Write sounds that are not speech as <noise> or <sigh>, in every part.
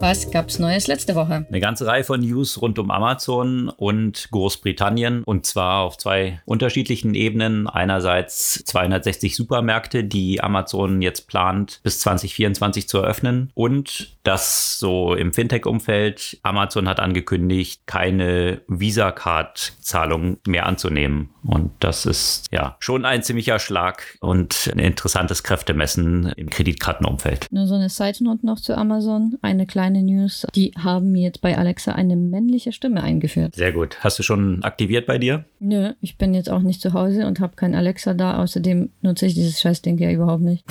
Was gab's Neues letzte Woche? Eine ganze Reihe von News rund um Amazon und Großbritannien und zwar auf zwei unterschiedlichen Ebenen. Einerseits 260 Supermärkte, die Amazon jetzt plant, bis 2024 zu eröffnen und das so im Fintech-Umfeld. Amazon hat angekündigt, keine Visa-Card-Zahlung mehr anzunehmen. Und das ist ja schon ein ziemlicher Schlag und ein interessantes Kräftemessen im Kreditkartenumfeld. Nur so eine Side-Note noch zu Amazon. Eine kleine kleine News. Die haben jetzt bei Alexa eine männliche Stimme eingeführt. Sehr gut. Hast du schon aktiviert bei dir? Nö, ich bin jetzt auch nicht zu Hause und habe kein Alexa da. Außerdem nutze ich dieses Scheißding ja überhaupt nicht.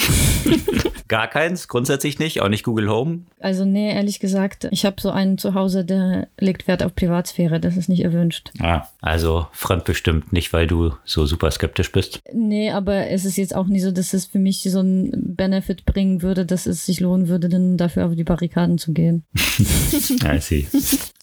<laughs> Gar keins, grundsätzlich nicht, auch nicht Google Home. Also nee, ehrlich gesagt, ich habe so einen zu Hause, der legt Wert auf Privatsphäre, das ist nicht erwünscht. Ah, also fremdbestimmt, nicht weil du so super skeptisch bist. Nee, aber es ist jetzt auch nicht so, dass es für mich so einen Benefit bringen würde, dass es sich lohnen würde, dann dafür auf die Barrikaden zu gehen. <laughs> I see.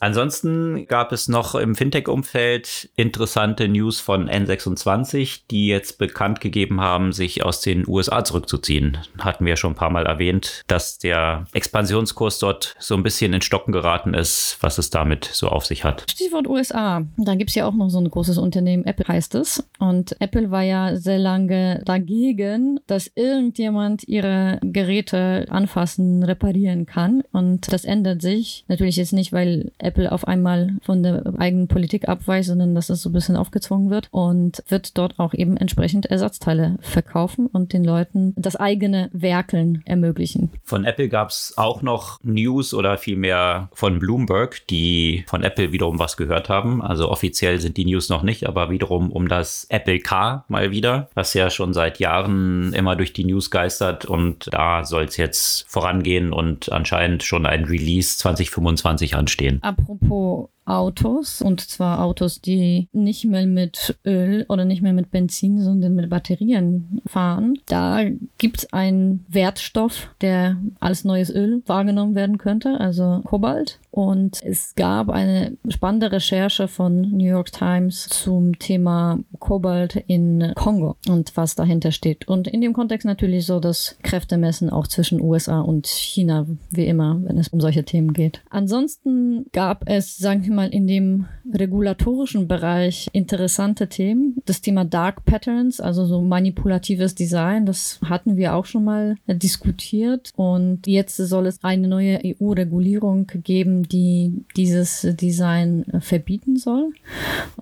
Ansonsten gab es noch im Fintech-Umfeld interessante News von N26, die jetzt bekannt gegeben haben, sich aus den USA zurückzuziehen. Hatten wir schon ein paar Mal erwähnt, dass der Expansionskurs dort so ein bisschen in Stocken geraten ist, was es damit so auf sich hat. Stichwort USA. Da gibt es ja auch noch so ein großes Unternehmen, Apple heißt es. Und Apple war ja sehr lange dagegen, dass irgendjemand ihre Geräte anfassen, reparieren kann. Und das ändert sich. Natürlich jetzt nicht, weil Apple auf einmal von der eigenen Politik abweicht, sondern dass es so ein bisschen aufgezwungen wird und wird dort auch eben entsprechend Ersatzteile verkaufen und den Leuten das eigene Werkeln ermöglichen. Von Apple gab es auch noch News oder vielmehr von Bloomberg, die von Apple wiederum was gehört haben. Also offiziell sind die News noch nicht, aber wiederum um das Apple Car mal wieder, was ja schon seit Jahren immer durch die News geistert und da soll es jetzt vorangehen und anscheinend schon ein Release 2025 anstehen. Apropos Autos und zwar Autos, die nicht mehr mit Öl oder nicht mehr mit Benzin, sondern mit Batterien fahren. Da gibt es einen Wertstoff, der als neues Öl wahrgenommen werden könnte, also Kobalt. Und es gab eine spannende Recherche von New York Times zum Thema Kobalt in Kongo und was dahinter steht. Und in dem Kontext natürlich so das Kräftemessen auch zwischen USA und China, wie immer, wenn es um solche Themen geht. Ansonsten gab es, sagen wir mal, in dem regulatorischen Bereich interessante Themen. Das Thema Dark Patterns, also so manipulatives Design, das hatten wir auch schon mal diskutiert. Und jetzt soll es eine neue EU-Regulierung geben, die dieses Design verbieten soll.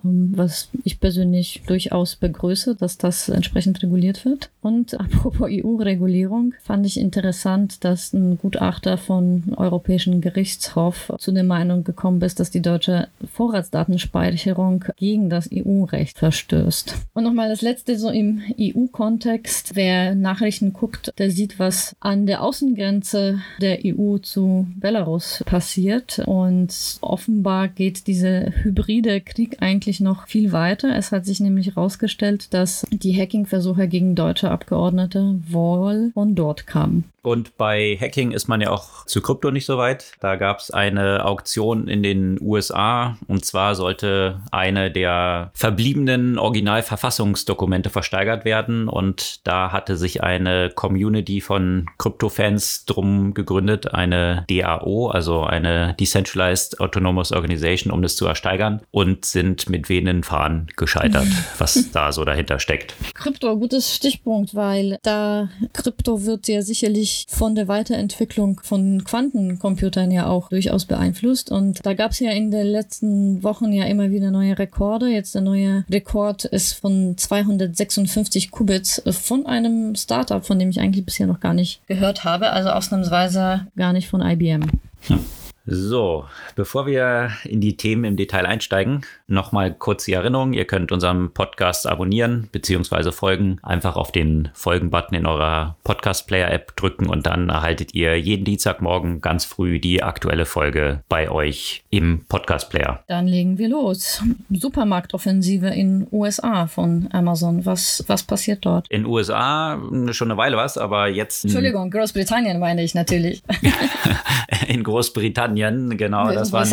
Ähm, was ich persönlich durchaus begrüße, dass das entsprechend reguliert wird. Und <laughs> apropos EU-Regulierung, fand ich interessant, dass ein Gutachter von Europäischen Gerichtshof zu der Meinung gekommen ist, dass die deutsche Vorratsdatenspeicherung gegen das EU-Recht verstößt. Und nochmal das letzte so im EU-Kontext. Wer Nachrichten guckt, der sieht, was an der Außengrenze der EU zu Belarus passiert. Und offenbar geht dieser hybride Krieg eigentlich noch viel weiter. Es hat sich nämlich herausgestellt, dass die Hackingversuche gegen deutsche Abgeordnete wohl von dort kamen. Und bei Hacking ist man ja auch zu Krypto nicht so weit. Da gab es eine Auktion in den USA und zwar sollte eine der verbliebenen Originalverfassungsdokumente versteigert werden und da hatte sich eine Community von Krypto-Fans drum gegründet, eine DAO, also eine Decentralized Autonomous Organization, um das zu ersteigern und sind mit wehenden Fahnen gescheitert, <laughs> was da so dahinter steckt. Krypto, gutes Stichpunkt, weil da Krypto wird ja sicherlich von der Weiterentwicklung von Quantencomputern ja auch durchaus beeinflusst. Und da gab es ja in den letzten Wochen ja immer wieder neue Rekorde. Jetzt der neue Rekord ist von 256 Qubits von einem Startup, von dem ich eigentlich bisher noch gar nicht gehört habe. Also ausnahmsweise gar nicht von IBM. Hm. So, bevor wir in die Themen im Detail einsteigen, nochmal kurz die Erinnerung. Ihr könnt unseren Podcast abonnieren bzw. folgen. Einfach auf den Folgen-Button in eurer Podcast-Player-App drücken und dann erhaltet ihr jeden Dienstagmorgen ganz früh die aktuelle Folge bei euch im Podcast-Player. Dann legen wir los. Supermarktoffensive in USA von Amazon. Was, was passiert dort? In USA schon eine Weile was, aber jetzt. Entschuldigung, Großbritannien meine ich natürlich. <laughs> in Großbritannien, genau. Das waren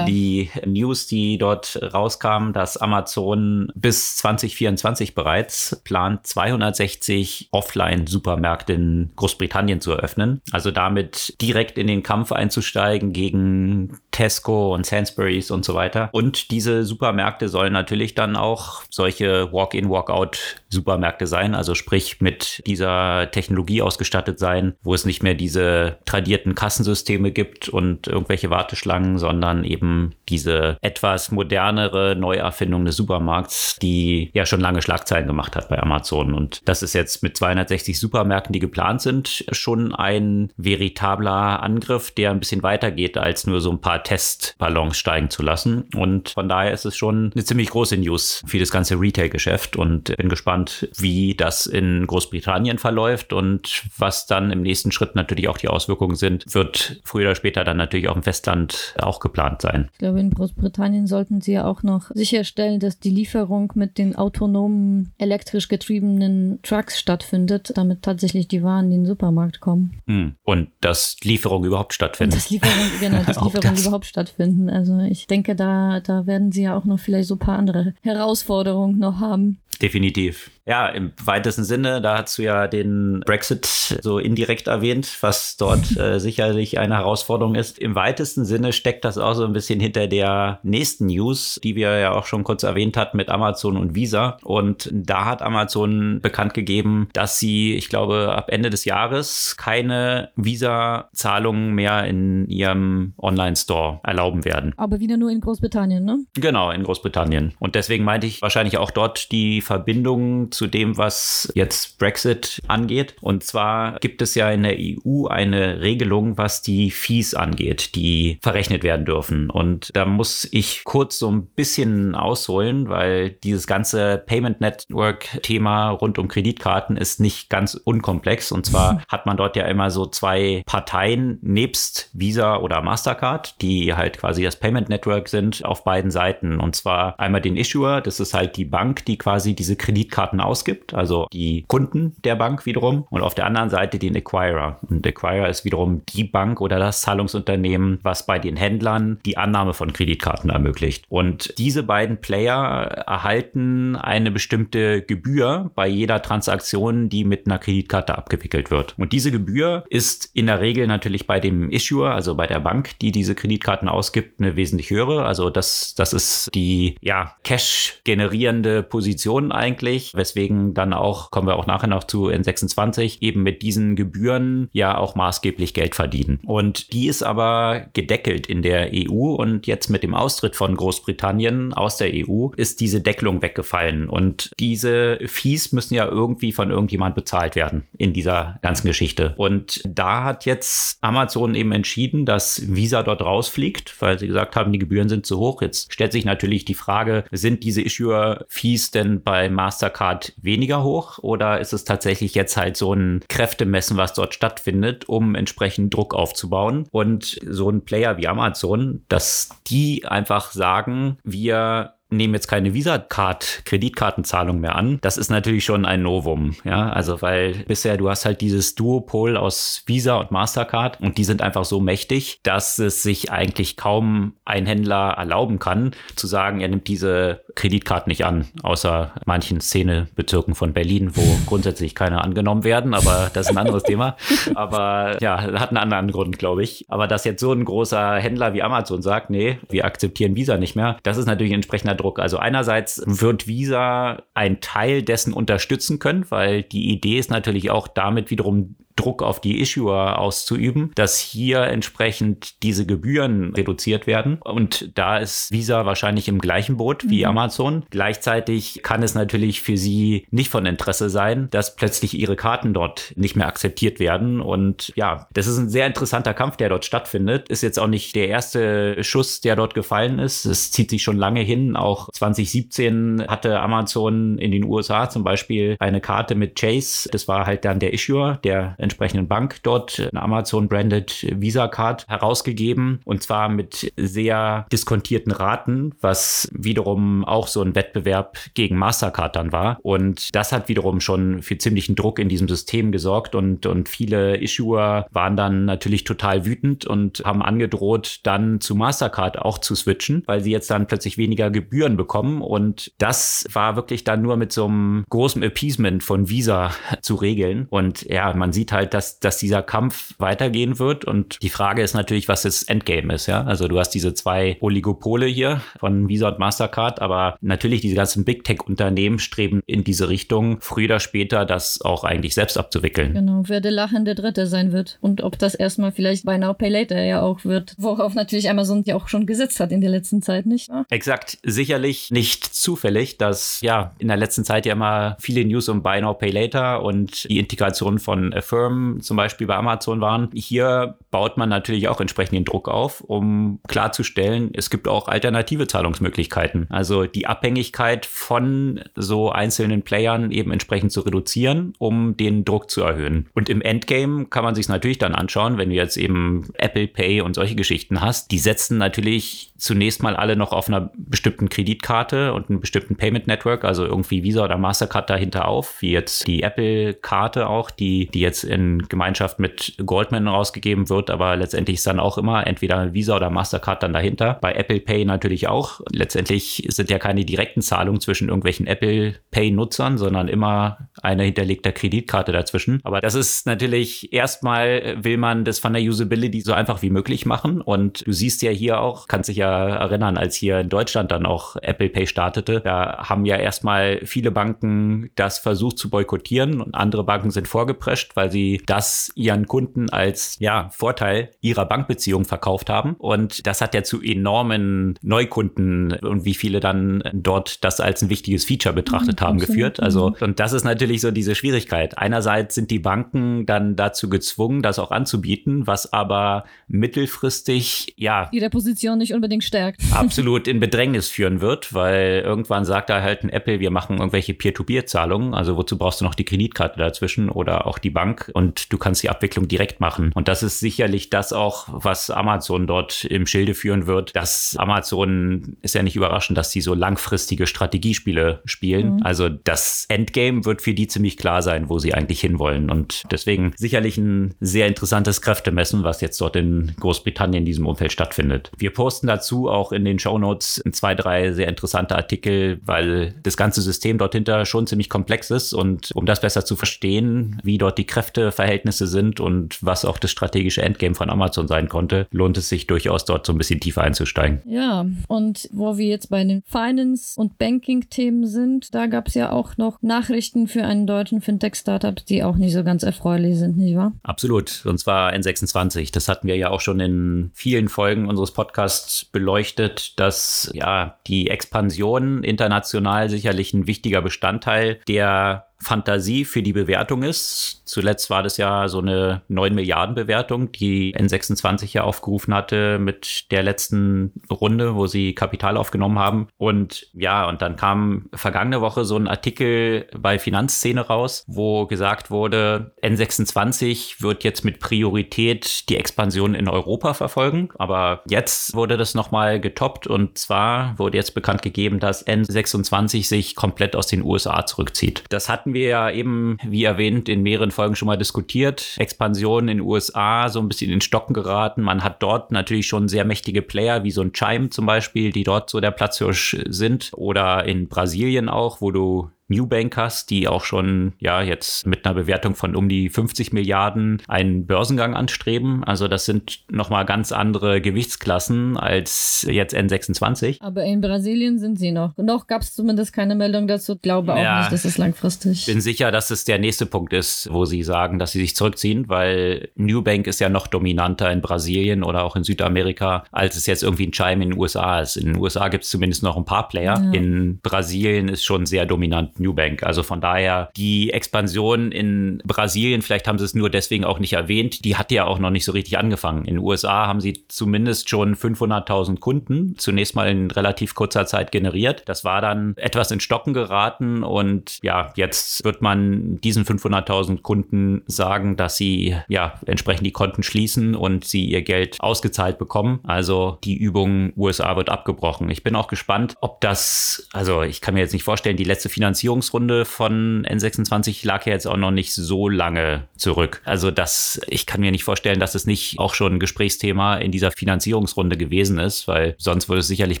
die News, die dort rauskamen, dass Amazon bis 2024 bereits plant, 260 Offline-Supermärkte in Großbritannien zu eröffnen. Also damit direkt in den Kampf einzusteigen gegen Tesco und Sainsbury's und so weiter. Und diese Supermärkte sollen natürlich dann auch solche Walk-in, Walk-out Supermärkte sein, also sprich mit dieser Technologie ausgestattet sein, wo es nicht mehr diese tradierten Kassensysteme gibt und irgendwelche Warteschlangen, sondern eben diese etwas modernere Neuerfindung des Supermarkts, die ja schon lange Schlagzeilen gemacht hat bei Amazon. Und das ist jetzt mit 260 Supermärkten, die geplant sind, schon ein veritabler Angriff, der ein bisschen weiter geht, als nur so ein paar Testballons steigen zu lassen. Und von daher ist es schon eine ziemlich große News für das ganze Retail-Geschäft und bin gespannt, wie das in Großbritannien verläuft und was dann im nächsten Schritt natürlich auch die Auswirkungen sind, wird früher oder später dann natürlich auch im Festland auch geplant sein. Ich glaube, in Großbritannien sollten sie ja auch noch sicherstellen, dass die Lieferung mit den autonomen, elektrisch getriebenen Trucks stattfindet, damit tatsächlich die Waren in den Supermarkt kommen. Hm. Und dass Lieferung überhaupt stattfindet. Dass Lieferung, genau, <laughs> dass Lieferung das. überhaupt stattfinden. Also ich denke, da, da werden sie ja auch noch vielleicht so ein paar andere Herausforderungen noch haben. Definitiv. Ja, im weitesten Sinne, da hast du ja den Brexit so indirekt erwähnt, was dort <laughs> äh, sicherlich eine Herausforderung ist. Im weitesten Sinne steckt das auch so ein bisschen hinter der nächsten News, die wir ja auch schon kurz erwähnt hatten mit Amazon und Visa. Und da hat Amazon bekannt gegeben, dass sie, ich glaube, ab Ende des Jahres keine Visa-Zahlungen mehr in ihrem Online-Store erlauben werden. Aber wieder nur in Großbritannien, ne? Genau, in Großbritannien. Und deswegen meinte ich wahrscheinlich auch dort die Verbindung zu dem, was jetzt Brexit angeht. Und zwar gibt es ja in der EU eine Regelung, was die Fees angeht, die verrechnet werden dürfen. Und da muss ich kurz so ein bisschen ausholen, weil dieses ganze Payment Network Thema rund um Kreditkarten ist nicht ganz unkomplex. Und zwar <laughs> hat man dort ja immer so zwei Parteien nebst Visa oder Mastercard, die halt quasi das Payment Network sind auf beiden Seiten. Und zwar einmal den Issuer, das ist halt die Bank, die quasi diese Kreditkarten ausgibt, also die Kunden der Bank wiederum und auf der anderen Seite den Acquirer. Und Acquirer ist wiederum die Bank oder das Zahlungsunternehmen, was bei den Händlern die Annahme von Kreditkarten ermöglicht. Und diese beiden Player erhalten eine bestimmte Gebühr bei jeder Transaktion, die mit einer Kreditkarte abgewickelt wird. Und diese Gebühr ist in der Regel natürlich bei dem Issuer, also bei der Bank, die diese Kreditkarten ausgibt, eine wesentlich höhere. Also das, das ist die ja, Cash generierende Position eigentlich, weswegen dann auch, kommen wir auch nachher noch zu N26, eben mit diesen Gebühren ja auch maßgeblich Geld verdienen. Und die ist aber gedeckelt in der EU und jetzt mit dem Austritt von Großbritannien aus der EU ist diese Deckelung weggefallen. Und diese Fees müssen ja irgendwie von irgendjemand bezahlt werden in dieser ganzen Geschichte. Und da hat jetzt Amazon eben entschieden, dass Visa dort rausfliegt, weil sie gesagt haben, die Gebühren sind zu hoch. Jetzt stellt sich natürlich die Frage, sind diese Issuer-Fees denn bei Mastercard weniger hoch oder ist es tatsächlich jetzt halt so ein Kräftemessen, was dort stattfindet, um entsprechend Druck aufzubauen? Und so ein Player wie Amazon, dass die einfach sagen, wir nehmen jetzt keine Visa-Card, Kreditkartenzahlung mehr an. Das ist natürlich schon ein Novum, ja, also weil bisher du hast halt dieses Duopol aus Visa und Mastercard und die sind einfach so mächtig, dass es sich eigentlich kaum ein Händler erlauben kann, zu sagen, er nimmt diese Kreditkarten nicht an, außer manchen Szenebezirken von Berlin, wo <laughs> grundsätzlich keine angenommen werden, aber das ist ein anderes Thema. Aber ja, hat einen anderen Grund, glaube ich. Aber dass jetzt so ein großer Händler wie Amazon sagt, nee, wir akzeptieren Visa nicht mehr, das ist natürlich ein entsprechender Druck. Also einerseits wird Visa ein Teil dessen unterstützen können, weil die Idee ist natürlich auch damit wiederum Druck auf die Issuer auszuüben, dass hier entsprechend diese Gebühren reduziert werden. Und da ist Visa wahrscheinlich im gleichen Boot wie mhm. Amazon. Gleichzeitig kann es natürlich für sie nicht von Interesse sein, dass plötzlich ihre Karten dort nicht mehr akzeptiert werden. Und ja, das ist ein sehr interessanter Kampf, der dort stattfindet. Ist jetzt auch nicht der erste Schuss, der dort gefallen ist. Es zieht sich schon lange hin. Auch 2017 hatte Amazon in den USA zum Beispiel eine Karte mit Chase. Das war halt dann der Issuer der entsprechenden Bank dort, eine Amazon-branded Visa-Card herausgegeben. Und zwar mit sehr diskontierten Raten, was wiederum auch so ein Wettbewerb gegen Mastercard dann war. Und das hat wiederum schon für ziemlichen Druck in diesem System gesorgt und, und viele Issuer waren dann natürlich total wütend und haben angedroht, dann zu Mastercard auch zu switchen, weil sie jetzt dann plötzlich weniger Gebühren bekommen. Und das war wirklich dann nur mit so einem großen Appeasement von Visa <laughs> zu regeln. Und ja, man sieht halt, dass, dass dieser Kampf weitergehen wird. Und die Frage ist natürlich, was das Endgame ist. Ja, also du hast diese zwei Oligopole hier von Visa und Mastercard, aber natürlich diese ganzen Big Tech Unternehmen streben in diese Richtung, früher oder später das auch eigentlich selbst abzuwickeln. Genau, wer der lachende Dritte sein wird und ob das erstmal vielleicht bei Now Pay Later ja auch wird, worauf natürlich Amazon ja auch schon gesetzt hat in der letzten Zeit, nicht? Ja? Exakt, sicherlich nicht zufällig, dass ja in der letzten Zeit ja immer viele News um Buy Now Pay Later und die Integration von Affirm zum Beispiel bei Amazon waren. Hier baut man natürlich auch entsprechend den Druck auf, um klarzustellen, es gibt auch alternative Zahlungsmöglichkeiten. Also die Abhängigkeit von so einzelnen Playern eben entsprechend zu reduzieren, um den Druck zu erhöhen. Und im Endgame kann man sich natürlich dann anschauen, wenn du jetzt eben Apple Pay und solche Geschichten hast, die setzen natürlich zunächst mal alle noch auf einer bestimmten Kreditkarte und einem bestimmten Payment Network, also irgendwie Visa oder Mastercard dahinter auf, wie jetzt die Apple-Karte auch, die, die jetzt in Gemeinschaft mit Goldman rausgegeben wird, aber letztendlich ist dann auch immer entweder Visa oder Mastercard dann dahinter. Bei Apple Pay natürlich auch. Letztendlich sind ja keine direkten Zahlungen zwischen irgendwelchen Apple Pay-Nutzern, sondern immer eine hinterlegte Kreditkarte dazwischen. Aber das ist natürlich erstmal will man das von der Usability so einfach wie möglich machen. Und du siehst ja hier auch, kannst dich ja erinnern, als hier in Deutschland dann auch Apple Pay startete. Da haben ja erstmal viele Banken das versucht zu boykottieren und andere Banken sind vorgeprescht, weil sie das ihren Kunden als ja, Vorteil ihrer Bankbeziehung verkauft haben. Und das hat ja zu enormen Neukunden und wie viele dann dort das als ein wichtiges Feature betrachtet mhm, haben geführt. Also, mhm. und das ist natürlich so diese Schwierigkeit. Einerseits sind die Banken dann dazu gezwungen, das auch anzubieten, was aber mittelfristig, ja. Ihre Position nicht unbedingt stärkt. <laughs> Absolut in Bedrängnis führen wird, weil irgendwann sagt da halt ein Apple, wir machen irgendwelche Peer-to-Peer-Zahlungen. Also wozu brauchst du noch die Kreditkarte dazwischen oder auch die Bank und du kannst die Abwicklung direkt machen. Und das ist sicherlich das auch, was Amazon dort im Schilde führen wird. Dass Amazon ist ja nicht überraschend, dass sie so langfristige Strategiespiele spielen. Mhm. Also das Endgame wird für die ziemlich klar sein, wo sie eigentlich hinwollen. Und deswegen sicherlich ein sehr interessantes Kräftemessen, was jetzt dort in Großbritannien in diesem Umfeld stattfindet. Wir posten dazu auch in den Show Notes zwei, drei sehr interessante Artikel, weil das ganze System dort hinter schon ziemlich komplex ist. Und um das besser zu verstehen, wie dort die Kräfteverhältnisse sind und was auch das strategische Endgame von Amazon sein konnte, lohnt es sich durchaus dort so ein bisschen tiefer einzusteigen. Ja, und wo wir jetzt bei den Finance- und Banking-Themen sind, da gab es ja auch noch Nachrichten für einen deutschen Fintech-Startup, die auch nicht so ganz erfreulich sind, nicht wahr? Absolut. Und zwar N26. Das hatten wir ja auch schon in vielen Folgen unseres Podcasts beleuchtet, dass ja die Expansion international sicherlich ein wichtiger Bestandteil der Fantasie für die Bewertung ist. Zuletzt war das ja so eine 9 Milliarden Bewertung, die N26 ja aufgerufen hatte mit der letzten Runde, wo sie Kapital aufgenommen haben. Und ja, und dann kam vergangene Woche so ein Artikel bei Finanzszene raus, wo gesagt wurde, N26 wird jetzt mit Priorität die Expansion in Europa verfolgen. Aber jetzt wurde das nochmal getoppt und zwar wurde jetzt bekannt gegeben, dass N26 sich komplett aus den USA zurückzieht. Das hat hatten wir ja eben, wie erwähnt, in mehreren Folgen schon mal diskutiert. Expansion in den USA so ein bisschen in Stocken geraten. Man hat dort natürlich schon sehr mächtige Player, wie so ein Chime zum Beispiel, die dort so der Platzhirsch sind. Oder in Brasilien auch, wo du New Bank hast, die auch schon ja jetzt mit einer Bewertung von um die 50 Milliarden einen Börsengang anstreben. Also das sind nochmal ganz andere Gewichtsklassen als jetzt N26. Aber in Brasilien sind sie noch. Noch gab es zumindest keine Meldung dazu. Glaube auch ja, nicht, dass es langfristig. Ich bin sicher, dass es der nächste Punkt ist, wo sie sagen, dass sie sich zurückziehen, weil New Bank ist ja noch dominanter in Brasilien oder auch in Südamerika, als es jetzt irgendwie ein Chime in den USA ist. In den USA gibt es zumindest noch ein paar Player. Ja. In Brasilien ist schon sehr dominant New Bank. Also von daher die Expansion in Brasilien, vielleicht haben sie es nur deswegen auch nicht erwähnt, die hat ja auch noch nicht so richtig angefangen. In den USA haben sie zumindest schon 500.000 Kunden zunächst mal in relativ kurzer Zeit generiert. Das war dann etwas in Stocken geraten und ja, jetzt wird man diesen 500.000 Kunden sagen, dass sie ja entsprechend die Konten schließen und sie ihr Geld ausgezahlt bekommen. Also die Übung USA wird abgebrochen. Ich bin auch gespannt, ob das, also ich kann mir jetzt nicht vorstellen, die letzte Finanzierungsrunde von N26 lag ja jetzt auch noch nicht so lange zurück. Also das, ich kann mir nicht vorstellen, dass es nicht auch schon ein Gesprächsthema in dieser Finanzierungsrunde gewesen ist, weil sonst würde es sicherlich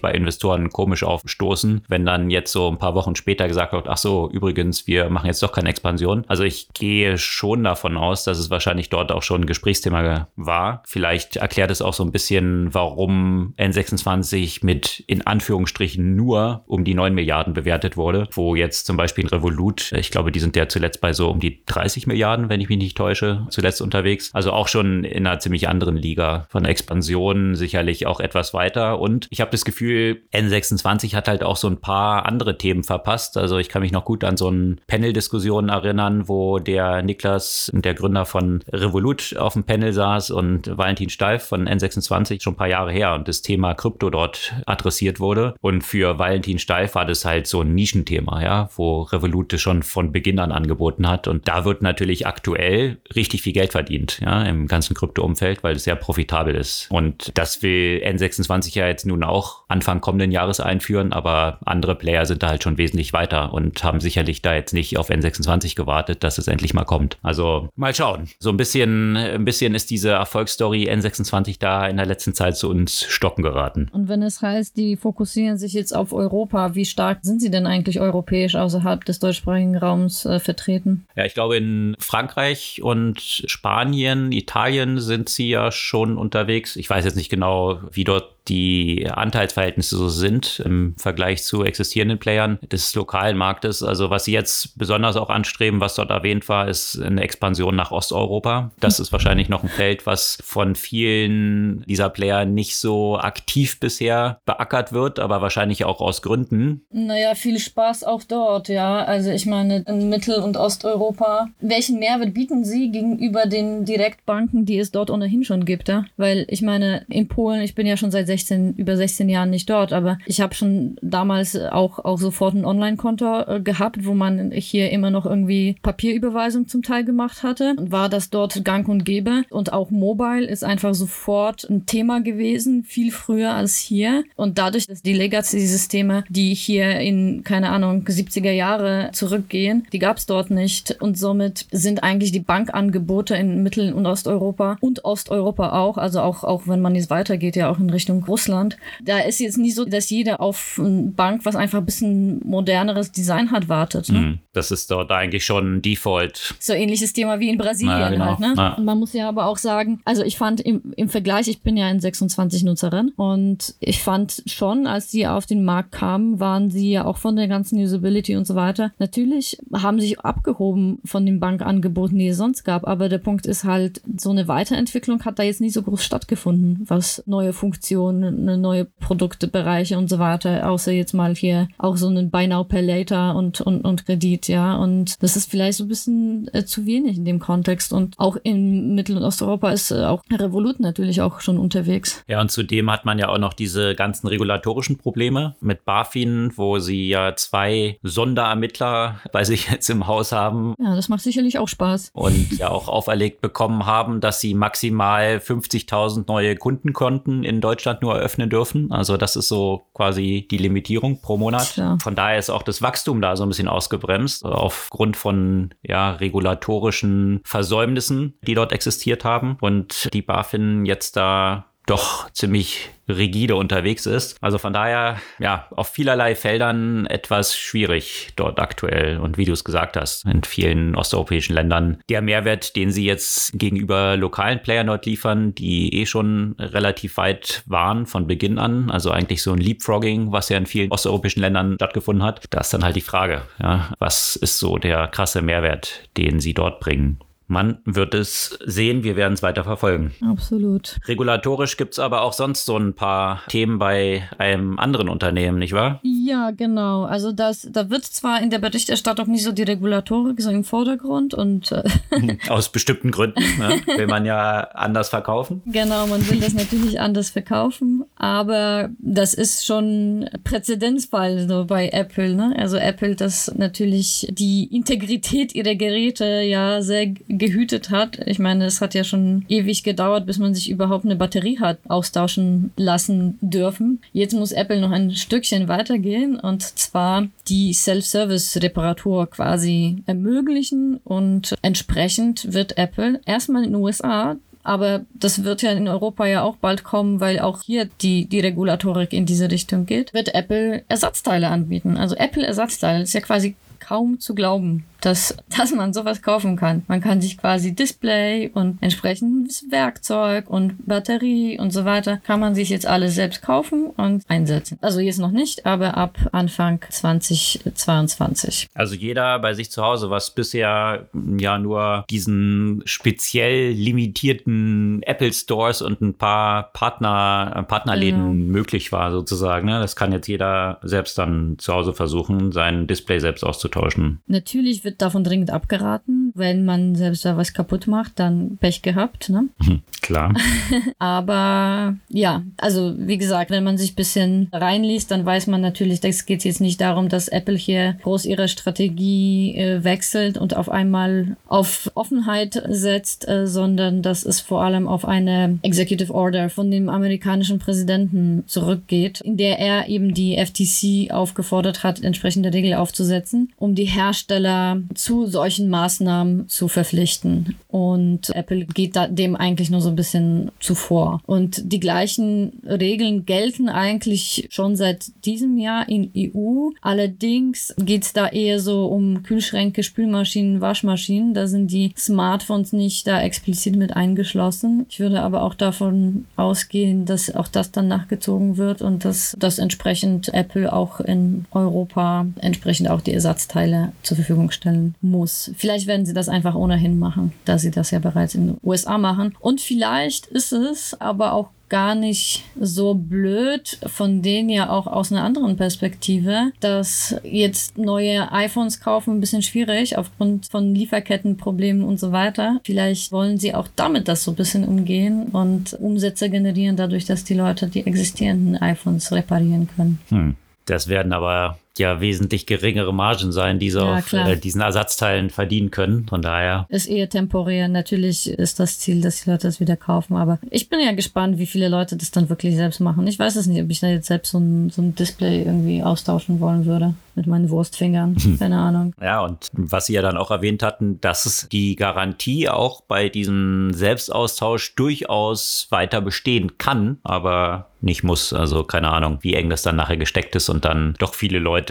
bei Investoren komisch aufstoßen, wenn dann jetzt so ein paar Wochen später gesagt wird, ach so, übrigens, wir machen jetzt doch keine Expansion. Also ich gehe schon davon aus, dass es wahrscheinlich dort auch schon ein Gesprächsthema war. Vielleicht erklärt es auch so ein bisschen, warum N26 mit in Anführungsstrichen nur um die 9 Milliarden bewertet wurde, wo jetzt zum Beispiel ein Revolut, ich glaube, die sind ja zuletzt bei so um die 30 Milliarden, wenn ich mich nicht täusche, zuletzt unterwegs. Also auch schon in einer ziemlich anderen Liga von Expansion sicherlich auch etwas weiter. Und ich habe das Gefühl, N26 hat halt auch so ein paar andere Themen verpasst. Also ich kann mich noch gut an so eine Panel-Diskussion erinnern, wo der Niklas, der Gründer von Revolut, auf dem Panel saß und Valentin Steif von N26 schon ein paar Jahre her und das Thema Krypto dort adressiert wurde. Und für Valentin Steif war das halt so ein Nischenthema, ja, wo Revolut schon von Beginn an angeboten hat. Und da wird natürlich aktuell richtig viel Geld verdient, ja, im ganzen Krypto-Umfeld, weil es sehr profitabel ist. Und das will N26 ja jetzt nun auch Anfang kommenden Jahres einführen, aber andere Player sind da halt schon wesentlich weiter und haben sicherlich da jetzt nicht auf N26 gewartet, dass es endlich mal kommt. Also mal schauen. So ein bisschen, ein bisschen ist diese Erfolgsstory N26 da in der letzten Zeit zu uns stocken geraten. Und wenn es heißt, die fokussieren sich jetzt auf Europa, wie stark sind sie denn eigentlich europäisch außerhalb des deutschsprachigen Raums äh, vertreten? Ja, ich glaube, in Frankreich und Spanien, Italien sind sie ja schon unterwegs. Ich weiß jetzt nicht genau, wie dort die Anteilsverhältnisse so sind im Vergleich zu existierenden Playern des lokalen Marktes. Also was sie jetzt besonders auch anstreben, was dort erwähnt war, ist eine Expansion nach Osteuropa. Das ist wahrscheinlich noch ein Feld, was von vielen dieser Player nicht so aktiv bisher beackert wird, aber wahrscheinlich auch aus Gründen. Naja, viel Spaß auch dort, ja. Also ich meine, in Mittel- und Osteuropa. Welchen Mehrwert bieten Sie gegenüber den Direktbanken, die es dort ohnehin schon gibt? Ja? Weil ich meine, in Polen, ich bin ja schon seit 16, über 16 Jahren nicht dort, aber ich habe schon damals auch, auch sofort ein Online-Konto äh, gehabt, wo man hier immer noch irgendwie Papierüberweisung zum Teil gemacht hatte. Und war das dort gang und gäbe. Und auch Mobile ist einfach sofort ein Thema gewesen, viel früher als hier. Und dadurch, dass die Legacy-Systeme, die hier in, keine Ahnung, 70er Jahre zurückgehen, die gab es dort nicht. Und somit sind eigentlich die Bankangebote in Mittel- und Osteuropa und Osteuropa auch, also auch, auch wenn man jetzt weitergeht, ja auch in Richtung Russland. Da ist jetzt nicht so, dass jeder auf eine Bank, was einfach ein bisschen moderneres Design hat, wartet. Ne? Mhm. Das ist dort eigentlich schon Default. So ähnliches Thema wie in Brasilien ja, genau. halt. Ne? Ja. Man muss ja aber auch sagen, also ich fand im, im Vergleich, ich bin ja in 26 Nutzerin und ich fand schon, als sie auf den Markt kamen, waren sie ja auch von der ganzen Usability und so weiter. Natürlich haben sie sich abgehoben von den Bankangeboten, die es sonst gab, aber der Punkt ist halt, so eine Weiterentwicklung hat da jetzt nicht so groß stattgefunden, was neue Funktionen Innovationen, neue Produktebereiche und so weiter, außer jetzt mal hier auch so einen Buy Now Pay Later und, und, und Kredit, ja. Und das ist vielleicht so ein bisschen äh, zu wenig in dem Kontext. Und auch in Mittel- und Osteuropa ist äh, auch Revolut natürlich auch schon unterwegs. Ja, und zudem hat man ja auch noch diese ganzen regulatorischen Probleme mit BaFin, wo sie ja zwei Sonderermittler bei sich <laughs> jetzt im Haus haben. Ja, das macht sicherlich auch Spaß. Und ja <laughs> auch auferlegt bekommen haben, dass sie maximal 50.000 neue Kundenkonten in Deutschland nur eröffnen dürfen. Also das ist so quasi die Limitierung pro Monat. Ja. Von daher ist auch das Wachstum da so ein bisschen ausgebremst, aufgrund von ja, regulatorischen Versäumnissen, die dort existiert haben. Und die BaFin jetzt da doch ziemlich rigide unterwegs ist. Also von daher, ja, auf vielerlei Feldern etwas schwierig dort aktuell. Und wie du es gesagt hast, in vielen osteuropäischen Ländern der Mehrwert, den sie jetzt gegenüber lokalen Playern dort liefern, die eh schon relativ weit waren von Beginn an, also eigentlich so ein Leapfrogging, was ja in vielen osteuropäischen Ländern stattgefunden hat, da ist dann halt die Frage, ja, was ist so der krasse Mehrwert, den sie dort bringen? Man wird es sehen, wir werden es weiter verfolgen. Absolut. Regulatorisch gibt es aber auch sonst so ein paar Themen bei einem anderen Unternehmen, nicht wahr? Ja, genau. Also das, da wird zwar in der Berichterstattung nicht so die Regulatorik so im Vordergrund und äh <laughs> aus bestimmten Gründen ne? will man ja anders verkaufen. Genau, man will das natürlich anders verkaufen, aber das ist schon Präzedenzfall so bei Apple. Ne? Also Apple, das natürlich die Integrität ihrer Geräte ja sehr gehütet hat. Ich meine, es hat ja schon ewig gedauert, bis man sich überhaupt eine Batterie hat austauschen lassen dürfen. Jetzt muss Apple noch ein Stückchen weitergehen und zwar die Self-Service-Reparatur quasi ermöglichen und entsprechend wird Apple erstmal in den USA aber das wird ja in Europa ja auch bald kommen, weil auch hier die, die Regulatorik in diese Richtung geht, wird Apple Ersatzteile anbieten. Also Apple Ersatzteile ist ja quasi kaum zu glauben dass, <laughs> dass man sowas kaufen kann. Man kann sich quasi Display und entsprechendes Werkzeug und Batterie und so weiter, kann man sich jetzt alles selbst kaufen und einsetzen. Also jetzt noch nicht, aber ab Anfang 2022. Also jeder bei sich zu Hause, was bisher ja nur diesen speziell limitierten Apple Stores und ein paar Partner, Partnerläden genau. möglich war sozusagen. Ne? Das kann jetzt jeder selbst dann zu Hause versuchen, sein Display selbst auszutauschen. Natürlich wird davon dringend abgeraten. Wenn man selbst da was kaputt macht, dann Pech gehabt. Ne? Mhm, klar. <laughs> Aber ja, also wie gesagt, wenn man sich ein bisschen reinliest, dann weiß man natürlich, es geht jetzt nicht darum, dass Apple hier groß ihre Strategie äh, wechselt und auf einmal auf Offenheit setzt, äh, sondern dass es vor allem auf eine Executive Order von dem amerikanischen Präsidenten zurückgeht, in der er eben die FTC aufgefordert hat, entsprechende Regeln aufzusetzen, um die Hersteller zu solchen Maßnahmen zu verpflichten. Und Apple geht dem eigentlich nur so ein bisschen zuvor. Und die gleichen Regeln gelten eigentlich schon seit diesem Jahr in EU. Allerdings geht es da eher so um Kühlschränke, Spülmaschinen, Waschmaschinen. Da sind die Smartphones nicht da explizit mit eingeschlossen. Ich würde aber auch davon ausgehen, dass auch das dann nachgezogen wird und dass das entsprechend Apple auch in Europa entsprechend auch die Ersatzteile zur Verfügung stellen muss. Vielleicht werden sie das einfach ohnehin machen, da sie das ja bereits in den USA machen. Und vielleicht ist es aber auch gar nicht so blöd, von denen ja auch aus einer anderen Perspektive, dass jetzt neue iPhones kaufen ein bisschen schwierig aufgrund von Lieferkettenproblemen und so weiter. Vielleicht wollen sie auch damit das so ein bisschen umgehen und Umsätze generieren dadurch, dass die Leute die existierenden iPhones reparieren können. Hm. Das werden aber ja wesentlich geringere Margen sein, die sie ja, auf äh, diesen Ersatzteilen verdienen können. Von daher. Ist eher temporär. Natürlich ist das Ziel, dass die Leute das wieder kaufen. Aber ich bin ja gespannt, wie viele Leute das dann wirklich selbst machen. Ich weiß es nicht, ob ich da jetzt selbst so ein, so ein Display irgendwie austauschen wollen würde mit meinen Wurstfingern. <laughs> Keine Ahnung. Ja, und was Sie ja dann auch erwähnt hatten, dass es die Garantie auch bei diesem Selbstaustausch durchaus weiter bestehen kann, aber nicht muss. Also keine Ahnung, wie eng das dann nachher gesteckt ist und dann doch viele Leute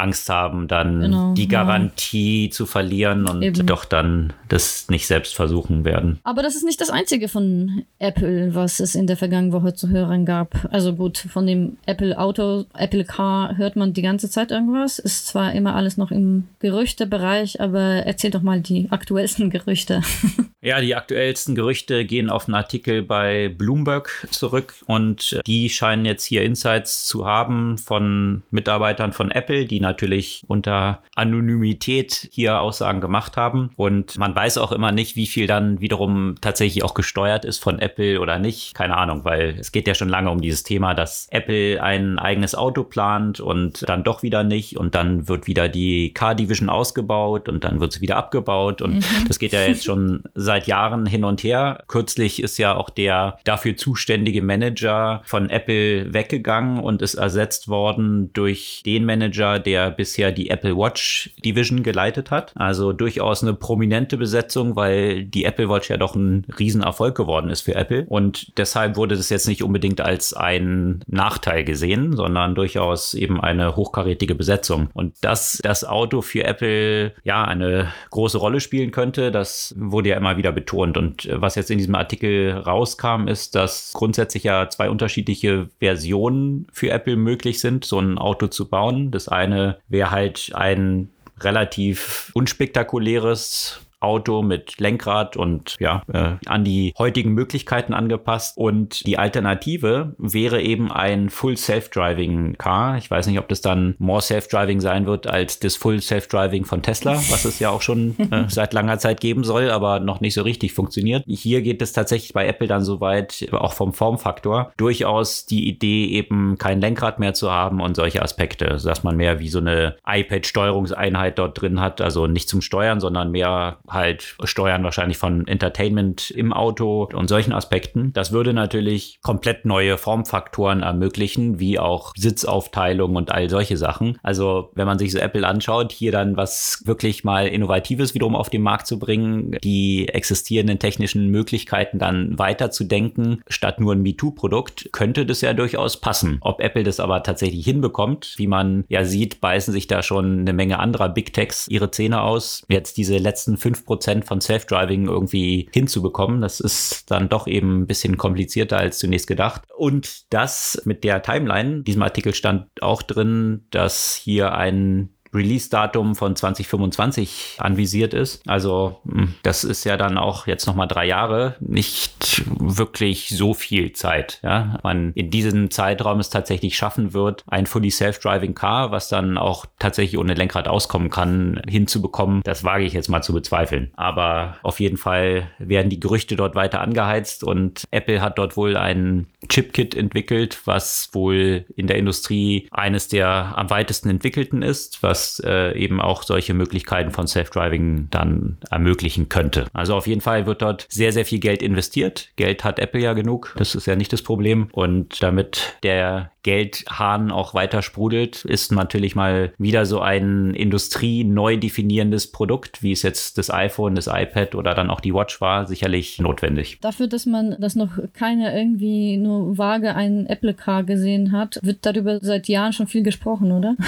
Angst haben, dann genau, die Garantie ja. zu verlieren und Eben. doch dann das nicht selbst versuchen werden. Aber das ist nicht das einzige von Apple, was es in der vergangenen Woche zu hören gab. Also gut, von dem Apple Auto, Apple Car hört man die ganze Zeit irgendwas. Ist zwar immer alles noch im Gerüchtebereich, aber erzähl doch mal die aktuellsten Gerüchte. <laughs> Ja, die aktuellsten Gerüchte gehen auf einen Artikel bei Bloomberg zurück und die scheinen jetzt hier Insights zu haben von Mitarbeitern von Apple, die natürlich unter Anonymität hier Aussagen gemacht haben. Und man weiß auch immer nicht, wie viel dann wiederum tatsächlich auch gesteuert ist von Apple oder nicht. Keine Ahnung, weil es geht ja schon lange um dieses Thema, dass Apple ein eigenes Auto plant und dann doch wieder nicht und dann wird wieder die Car Division ausgebaut und dann wird sie wieder abgebaut und mhm. das geht ja jetzt schon seit Jahren hin und her. Kürzlich ist ja auch der dafür zuständige Manager von Apple weggegangen und ist ersetzt worden durch den Manager, der bisher die Apple Watch Division geleitet hat. Also durchaus eine prominente Besetzung, weil die Apple Watch ja doch ein Riesenerfolg geworden ist für Apple. Und deshalb wurde das jetzt nicht unbedingt als ein Nachteil gesehen, sondern durchaus eben eine hochkarätige Besetzung. Und dass das Auto für Apple ja eine große Rolle spielen könnte, das wurde ja immer wieder betont. Und was jetzt in diesem Artikel rauskam, ist, dass grundsätzlich ja zwei unterschiedliche Versionen für Apple möglich sind, so ein Auto zu bauen. Das eine wäre halt ein relativ unspektakuläres Auto mit Lenkrad und ja, äh, an die heutigen Möglichkeiten angepasst. Und die Alternative wäre eben ein Full Self-Driving Car. Ich weiß nicht, ob das dann more Self-Driving sein wird als das Full Self-Driving von Tesla, was es ja auch schon äh, <laughs> seit langer Zeit geben soll, aber noch nicht so richtig funktioniert. Hier geht es tatsächlich bei Apple dann so weit, auch vom Formfaktor, durchaus die Idee eben kein Lenkrad mehr zu haben und solche Aspekte, dass man mehr wie so eine iPad-Steuerungseinheit dort drin hat, also nicht zum Steuern, sondern mehr halt Steuern wahrscheinlich von Entertainment im Auto und solchen Aspekten. Das würde natürlich komplett neue Formfaktoren ermöglichen, wie auch Sitzaufteilung und all solche Sachen. Also wenn man sich so Apple anschaut, hier dann was wirklich mal Innovatives wiederum auf den Markt zu bringen, die existierenden technischen Möglichkeiten dann weiterzudenken, statt nur ein MeToo-Produkt, könnte das ja durchaus passen. Ob Apple das aber tatsächlich hinbekommt, wie man ja sieht, beißen sich da schon eine Menge anderer Big Techs ihre Zähne aus. Jetzt diese letzten fünf Prozent von Self-Driving irgendwie hinzubekommen. Das ist dann doch eben ein bisschen komplizierter als zunächst gedacht. Und das mit der Timeline, in diesem Artikel stand auch drin, dass hier ein Release-Datum von 2025 anvisiert ist. Also hm, das ist ja dann auch jetzt nochmal drei Jahre, nicht wirklich so viel Zeit. Ja? Man in diesem Zeitraum es tatsächlich schaffen wird, ein fully self-driving Car, was dann auch tatsächlich ohne Lenkrad auskommen kann, hinzubekommen, das wage ich jetzt mal zu bezweifeln. Aber auf jeden Fall werden die Gerüchte dort weiter angeheizt und Apple hat dort wohl ein Chipkit entwickelt, was wohl in der Industrie eines der am weitesten entwickelten ist, was was äh, eben auch solche Möglichkeiten von Self-Driving dann ermöglichen könnte. Also auf jeden Fall wird dort sehr, sehr viel Geld investiert. Geld hat Apple ja genug. Das ist ja nicht das Problem. Und damit der Geldhahn auch weiter sprudelt, ist natürlich mal wieder so ein Industrie neu definierendes Produkt, wie es jetzt das iPhone, das iPad oder dann auch die Watch war, sicherlich notwendig. Dafür, dass man, dass noch keiner irgendwie nur vage einen Apple Car gesehen hat, wird darüber seit Jahren schon viel gesprochen, oder? <laughs>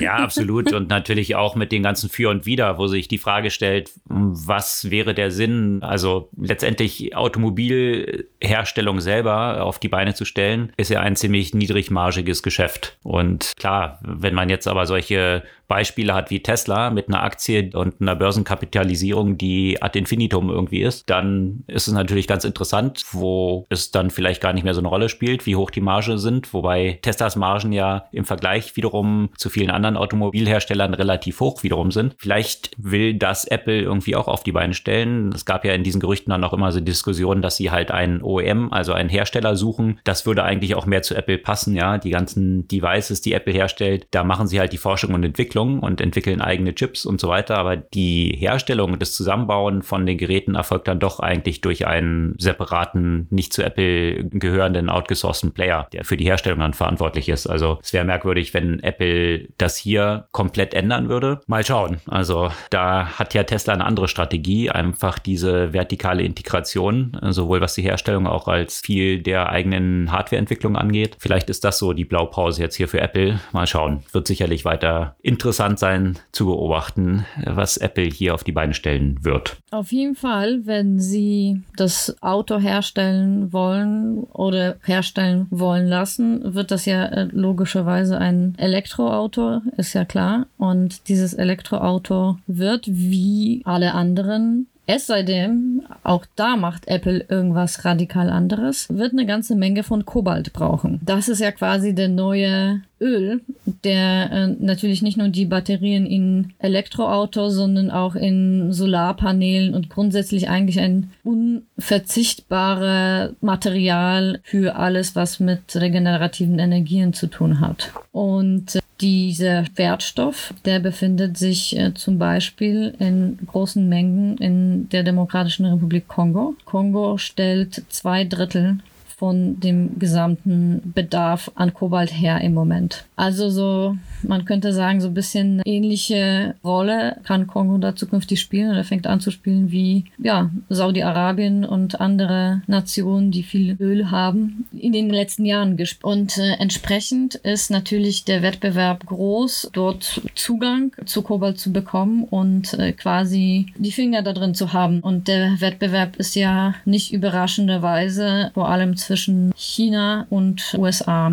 Ja, absolut. Und natürlich auch mit den ganzen Für und Wider, wo sich die Frage stellt, was wäre der Sinn? Also letztendlich Automobilherstellung selber auf die Beine zu stellen, ist ja ein ziemlich niedrigmargiges Geschäft. Und klar, wenn man jetzt aber solche Beispiele hat wie Tesla mit einer Aktie und einer Börsenkapitalisierung, die ad infinitum irgendwie ist, dann ist es natürlich ganz interessant, wo es dann vielleicht gar nicht mehr so eine Rolle spielt, wie hoch die Marge sind, wobei Teslas Margen ja im Vergleich wiederum zu vielen anderen Automobilherstellern relativ hoch wiederum sind. Vielleicht will das Apple irgendwie auch auf die Beine stellen. Es gab ja in diesen Gerüchten dann auch immer so Diskussionen, dass sie halt einen OEM, also einen Hersteller suchen. Das würde eigentlich auch mehr zu Apple passen, ja. Die ganzen Devices, die Apple herstellt, da machen sie halt die Forschung und Entwicklung Entwicklung und entwickeln eigene Chips und so weiter. Aber die Herstellung, das Zusammenbauen von den Geräten erfolgt dann doch eigentlich durch einen separaten, nicht zu Apple gehörenden, outgesourceten Player, der für die Herstellung dann verantwortlich ist. Also es wäre merkwürdig, wenn Apple das hier komplett ändern würde. Mal schauen. Also da hat ja Tesla eine andere Strategie, einfach diese vertikale Integration, sowohl was die Herstellung auch als viel der eigenen Hardwareentwicklung angeht. Vielleicht ist das so die Blaupause jetzt hier für Apple. Mal schauen. Wird sicherlich weiter interessant interessant sein zu beobachten, was Apple hier auf die Beine stellen wird. Auf jeden Fall, wenn sie das Auto herstellen wollen oder herstellen wollen lassen, wird das ja äh, logischerweise ein Elektroauto, ist ja klar. Und dieses Elektroauto wird wie alle anderen es sei denn, auch da macht Apple irgendwas radikal anderes, wird eine ganze Menge von Kobalt brauchen. Das ist ja quasi der neue Öl, der äh, natürlich nicht nur die Batterien in Elektroautos, sondern auch in Solarpanelen und grundsätzlich eigentlich ein unverzichtbares Material für alles, was mit regenerativen Energien zu tun hat. Und äh, dieser Wertstoff, der befindet sich äh, zum Beispiel in großen Mengen in der Demokratischen Republik Kongo. Kongo stellt zwei Drittel von dem gesamten Bedarf an Kobalt her im Moment. Also so man könnte sagen, so ein bisschen ähnliche Rolle kann Kongo da zukünftig spielen oder fängt an zu spielen wie ja, Saudi-Arabien und andere Nationen, die viel Öl haben, in den letzten Jahren gespielt. Und äh, entsprechend ist natürlich der Wettbewerb groß, dort Zugang zu Kobalt zu bekommen und äh, quasi die Finger da drin zu haben. Und der Wettbewerb ist ja nicht überraschenderweise vor allem zwischen China und USA.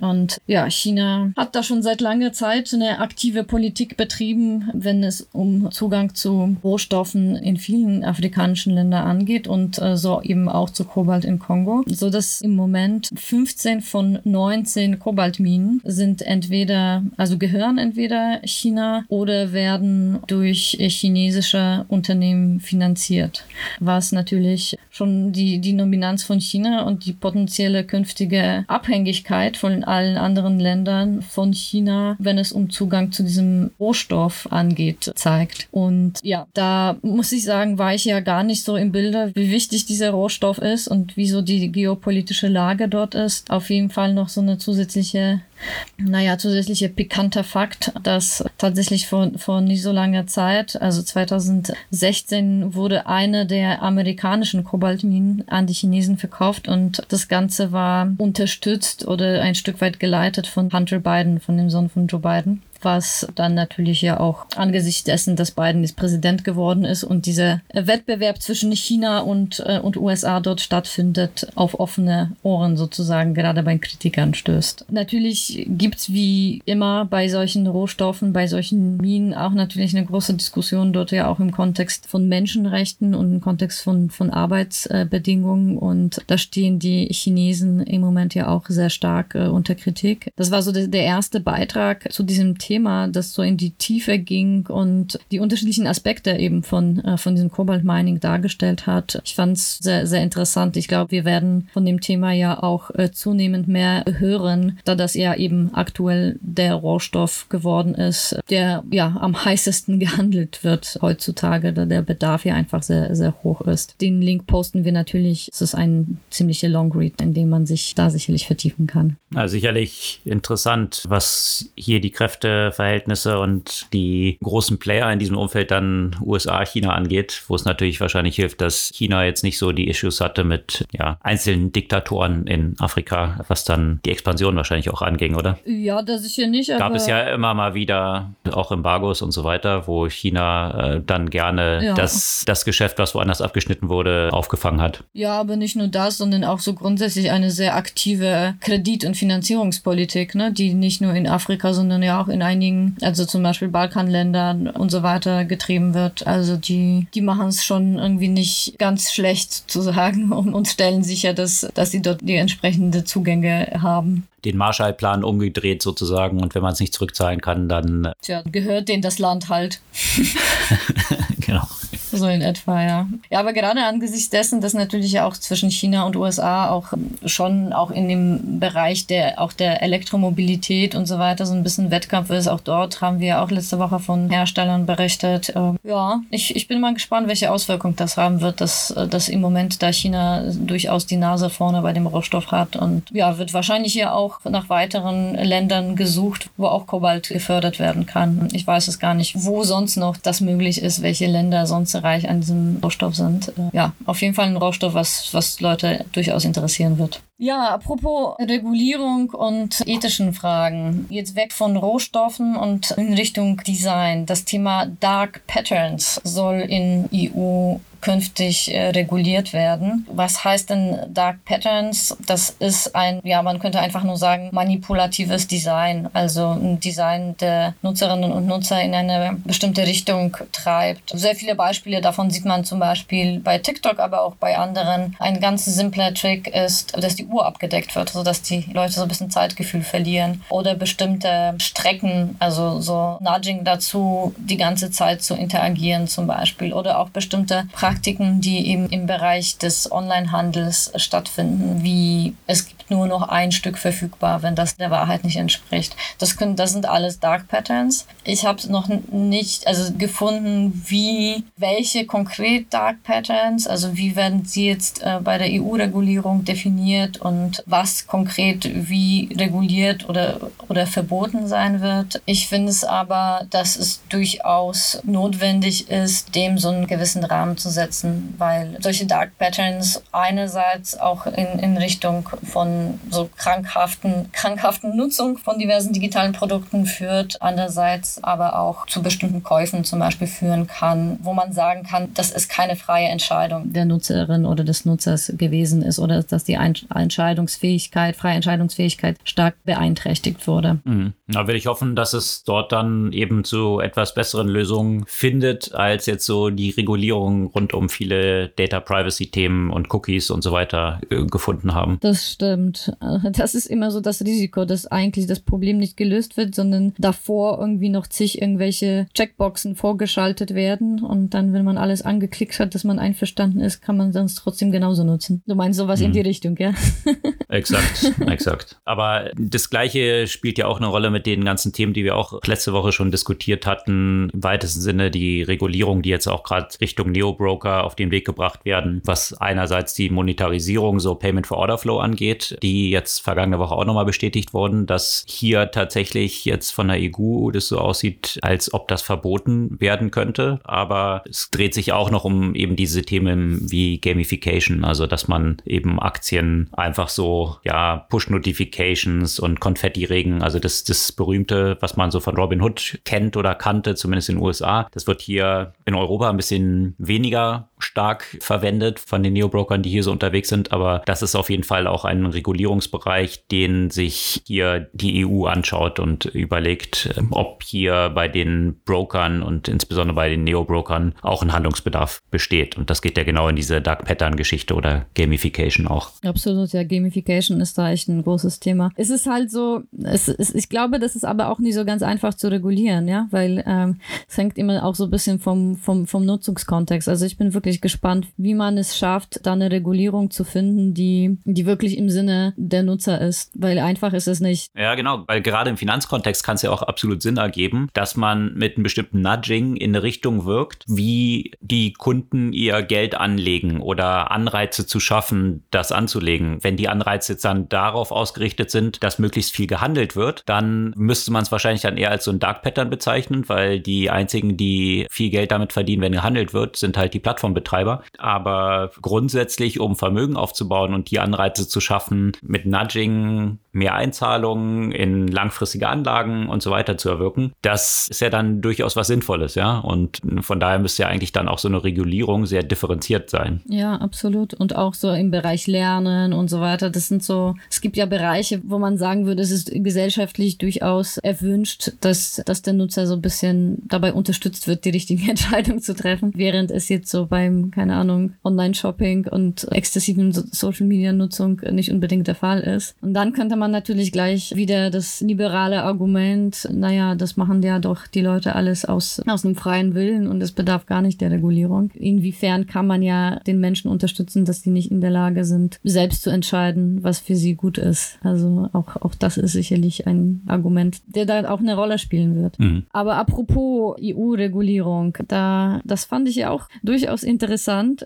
Und ja, China hat da schon seit langer Zeit eine aktive Politik betrieben, wenn es um Zugang zu Rohstoffen in vielen afrikanischen Ländern angeht und äh, so eben auch zu Kobalt in Kongo, so dass im Moment 15 von 19 Kobaltminen sind entweder, also gehören entweder China oder werden durch chinesische Unternehmen finanziert, was natürlich schon die, die Nominanz von China und die potenzielle künftige Abhängigkeit von allen anderen Ländern von China, wenn es um Zugang zu diesem Rohstoff angeht, zeigt. Und ja, da muss ich sagen, war ich ja gar nicht so im Bilde, wie wichtig dieser Rohstoff ist und wieso die geopolitische Lage dort ist. Auf jeden Fall noch so eine zusätzliche naja, zusätzlicher pikanter Fakt, dass tatsächlich vor, vor nicht so langer Zeit, also 2016, wurde eine der amerikanischen Kobaltminen an die Chinesen verkauft und das Ganze war unterstützt oder ein Stück weit geleitet von Hunter Biden, von dem Sohn von Joe Biden was dann natürlich ja auch angesichts dessen, dass Biden jetzt Präsident geworden ist und dieser Wettbewerb zwischen China und, äh, und USA dort stattfindet, auf offene Ohren sozusagen gerade bei Kritikern stößt. Natürlich gibt's wie immer bei solchen Rohstoffen, bei solchen Minen auch natürlich eine große Diskussion dort ja auch im Kontext von Menschenrechten und im Kontext von, von Arbeitsbedingungen und da stehen die Chinesen im Moment ja auch sehr stark äh, unter Kritik. Das war so der, der erste Beitrag zu diesem Thema Thema, das so in die Tiefe ging und die unterschiedlichen Aspekte eben von, äh, von diesem Cobalt Mining dargestellt hat. Ich fand es sehr, sehr interessant. Ich glaube, wir werden von dem Thema ja auch äh, zunehmend mehr hören, da das ja eben aktuell der Rohstoff geworden ist, der ja am heißesten <laughs> gehandelt wird heutzutage, da der Bedarf ja einfach sehr, sehr hoch ist. Den Link posten wir natürlich. Es ist ein ziemlicher Long Read, in dem man sich da sicherlich vertiefen kann. Also sicherlich interessant, was hier die Kräfte Verhältnisse und die großen Player in diesem Umfeld dann USA, China angeht, wo es natürlich wahrscheinlich hilft, dass China jetzt nicht so die Issues hatte mit ja, einzelnen Diktatoren in Afrika, was dann die Expansion wahrscheinlich auch anging, oder? Ja, das sicher nicht. Gab es ja immer mal wieder auch Embargos und so weiter, wo China äh, dann gerne ja. das, das Geschäft, was woanders abgeschnitten wurde, aufgefangen hat. Ja, aber nicht nur das, sondern auch so grundsätzlich eine sehr aktive Kredit- und Finanzierungspolitik, ne, die nicht nur in Afrika, sondern ja auch in einigen, also zum Beispiel Balkanländern und so weiter getrieben wird. Also die, die machen es schon irgendwie nicht ganz schlecht <laughs> zu sagen und, und stellen sicher, dass, dass sie dort die entsprechende Zugänge haben den Marshallplan umgedreht sozusagen und wenn man es nicht zurückzahlen kann, dann. Tja, gehört denen das Land halt. <laughs> So in etwa, ja. Ja, aber gerade angesichts dessen, dass natürlich auch zwischen China und USA auch schon auch in dem Bereich der auch der Elektromobilität und so weiter so ein bisschen Wettkampf ist. Auch dort haben wir auch letzte Woche von Herstellern berichtet. Ähm, ja, ich, ich bin mal gespannt, welche Auswirkungen das haben wird, dass, dass im Moment da China durchaus die Nase vorne bei dem Rohstoff hat und ja, wird wahrscheinlich hier auch nach weiteren Ländern gesucht, wo auch Kobalt gefördert werden kann. Ich weiß es gar nicht, wo sonst noch das möglich ist, welche Länder sonst reich an diesem Rohstoff sind. Äh, ja, auf jeden Fall ein Rohstoff, was, was Leute durchaus interessieren wird. Ja, apropos Regulierung und ethischen Fragen. Jetzt weg von Rohstoffen und in Richtung Design. Das Thema Dark Patterns soll in EU künftig äh, reguliert werden. Was heißt denn Dark Patterns? Das ist ein, ja, man könnte einfach nur sagen, manipulatives Design. Also ein Design der Nutzerinnen und Nutzer in eine bestimmte Richtung treibt. Sehr viele Beispiele davon sieht man zum Beispiel bei TikTok, aber auch bei anderen. Ein ganz simpler Trick ist, dass die Uhr abgedeckt wird, sodass die Leute so ein bisschen Zeitgefühl verlieren. Oder bestimmte Strecken, also so Nudging dazu, die ganze Zeit zu interagieren zum Beispiel. Oder auch bestimmte Praktiken, die eben im Bereich des Onlinehandels stattfinden, wie es gibt nur noch ein Stück verfügbar, wenn das der Wahrheit nicht entspricht. Das, können, das sind alles Dark Patterns. Ich habe noch nicht also gefunden, wie welche konkret Dark Patterns, also wie werden sie jetzt äh, bei der EU-Regulierung definiert und was konkret wie reguliert oder, oder verboten sein wird. Ich finde es aber, dass es durchaus notwendig ist, dem so einen gewissen Rahmen zu setzen, weil solche Dark Patterns einerseits auch in, in Richtung von so krankhaften, krankhaften Nutzung von diversen digitalen Produkten führt, andererseits aber auch zu bestimmten Käufen zum Beispiel führen kann, wo man sagen kann, das ist keine freie Entscheidung der Nutzerin oder des Nutzers gewesen ist oder dass die Entscheidungsfähigkeit, freie Entscheidungsfähigkeit stark beeinträchtigt wurde. Mhm. Da will ich hoffen, dass es dort dann eben zu etwas besseren Lösungen findet, als jetzt so die Regulierung rund um viele Data Privacy Themen und Cookies und so weiter äh, gefunden haben. Das stimmt. Das ist immer so das Risiko, dass eigentlich das Problem nicht gelöst wird, sondern davor irgendwie noch zig irgendwelche Checkboxen vorgeschaltet werden und dann, wenn man alles angeklickt hat, dass man einverstanden ist, kann man sonst trotzdem genauso nutzen. Du meinst sowas hm. in die Richtung, ja? <laughs> exakt, exakt. Aber das Gleiche spielt ja auch eine Rolle mit den ganzen Themen, die wir auch letzte Woche schon diskutiert hatten. Im weitesten Sinne die Regulierung, die jetzt auch gerade Richtung Neo-Broker auf den Weg gebracht werden, was einerseits die Monetarisierung, so Payment for Order Flow angeht, die jetzt vergangene Woche auch nochmal bestätigt wurden, dass hier tatsächlich jetzt von der EU das so aussieht, als ob das verboten werden könnte. Aber es dreht sich auch noch um eben diese Themen wie Gamification, also dass man eben Aktien einfach so, ja, Push-Notifications und Konfetti-Regen, also das, das berühmte, was man so von Robin Hood kennt oder kannte, zumindest in den USA, das wird hier in Europa ein bisschen weniger stark verwendet von den Neobrokern, die hier so unterwegs sind. Aber das ist auf jeden Fall auch ein Regulierungsbereich, den sich hier die EU anschaut und überlegt, ähm, ob hier bei den Brokern und insbesondere bei den Neobrokern auch ein Handlungsbedarf besteht. Und das geht ja genau in diese Dark Pattern Geschichte oder Gamification auch. Absolut, ja, Gamification ist da echt ein großes Thema. Es ist halt so, es ist, ich glaube, das ist aber auch nicht so ganz einfach zu regulieren, ja, weil ähm, es hängt immer auch so ein bisschen vom, vom, vom Nutzungskontext. Also ich bin wirklich wirklich gespannt, wie man es schafft, da eine Regulierung zu finden, die, die wirklich im Sinne der Nutzer ist. Weil einfach ist es nicht. Ja, genau. Weil gerade im Finanzkontext kann es ja auch absolut Sinn ergeben, dass man mit einem bestimmten Nudging in eine Richtung wirkt, wie die Kunden ihr Geld anlegen oder Anreize zu schaffen, das anzulegen. Wenn die Anreize jetzt dann darauf ausgerichtet sind, dass möglichst viel gehandelt wird, dann müsste man es wahrscheinlich dann eher als so ein Dark Pattern bezeichnen, weil die einzigen, die viel Geld damit verdienen, wenn gehandelt wird, sind halt die Plattform Betreiber. Aber grundsätzlich, um Vermögen aufzubauen und die Anreize zu schaffen, mit Nudging mehr Einzahlungen in langfristige Anlagen und so weiter zu erwirken, das ist ja dann durchaus was Sinnvolles, ja. Und von daher müsste ja eigentlich dann auch so eine Regulierung sehr differenziert sein. Ja, absolut. Und auch so im Bereich Lernen und so weiter. Das sind so, es gibt ja Bereiche, wo man sagen würde, es ist gesellschaftlich durchaus erwünscht, dass, dass der Nutzer so ein bisschen dabei unterstützt wird, die richtige <laughs> Entscheidung zu treffen. Während es jetzt so beim, keine Ahnung, Online-Shopping und exzessiven Social-Media-Nutzung nicht unbedingt der Fall ist. Und dann könnte man natürlich gleich wieder das liberale Argument, naja, das machen ja doch die Leute alles aus, aus einem freien Willen und es bedarf gar nicht der Regulierung. Inwiefern kann man ja den Menschen unterstützen, dass sie nicht in der Lage sind, selbst zu entscheiden, was für sie gut ist. Also auch, auch das ist sicherlich ein Argument, der da auch eine Rolle spielen wird. Mhm. Aber apropos EU-Regulierung, da, das fand ich ja auch durchaus interessant,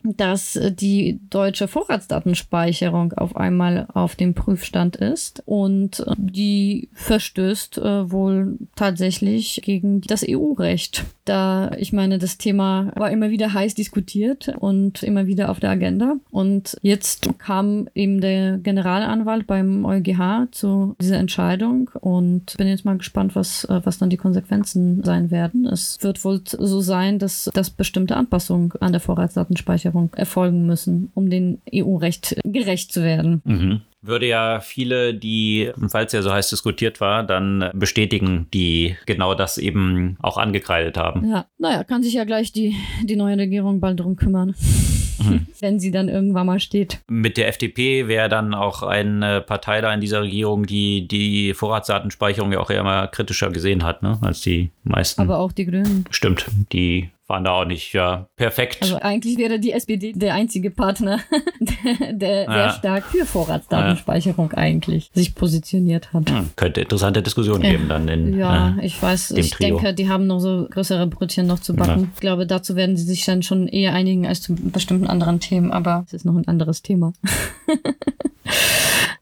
dass die deutsche Vorratsdatenspeicherung auf einmal auf dem Prüfstand ist und die verstößt äh, wohl tatsächlich gegen das EU-Recht. Da, ich meine, das Thema war immer wieder heiß diskutiert und immer wieder auf der Agenda. Und jetzt kam eben der Generalanwalt beim EuGH zu dieser Entscheidung und bin jetzt mal gespannt, was, äh, was dann die Konsequenzen sein werden. Es wird wohl so sein, dass, dass bestimmte Anpassungen an der Vorratsdatenspeicherung erfolgen müssen, um dem EU-Recht gerecht zu werden. Mhm würde ja viele, die, falls ja so heiß diskutiert war, dann bestätigen, die genau das eben auch angekreidet haben. Ja, naja, kann sich ja gleich die, die neue Regierung bald drum kümmern. Mhm. <laughs> Wenn sie dann irgendwann mal steht. Mit der FDP wäre dann auch eine Partei da in dieser Regierung, die die Vorratsdatenspeicherung ja auch eher mal kritischer gesehen hat, ne, als die meisten. Aber auch die Grünen. Stimmt, die waren da auch nicht ja, perfekt. Also eigentlich wäre die SPD der einzige Partner, <laughs> der, der ja. sehr stark für Vorratsdatenspeicherung ja. eigentlich sich positionioniert hat. Hm, könnte interessante Diskussionen geben dann in Ja, äh, ich weiß, ich Trio. denke, die haben noch so größere Brötchen noch zu backen. Ich glaube, dazu werden sie sich dann schon eher einigen als zu bestimmten anderen Themen, aber es ist noch ein anderes Thema. <laughs>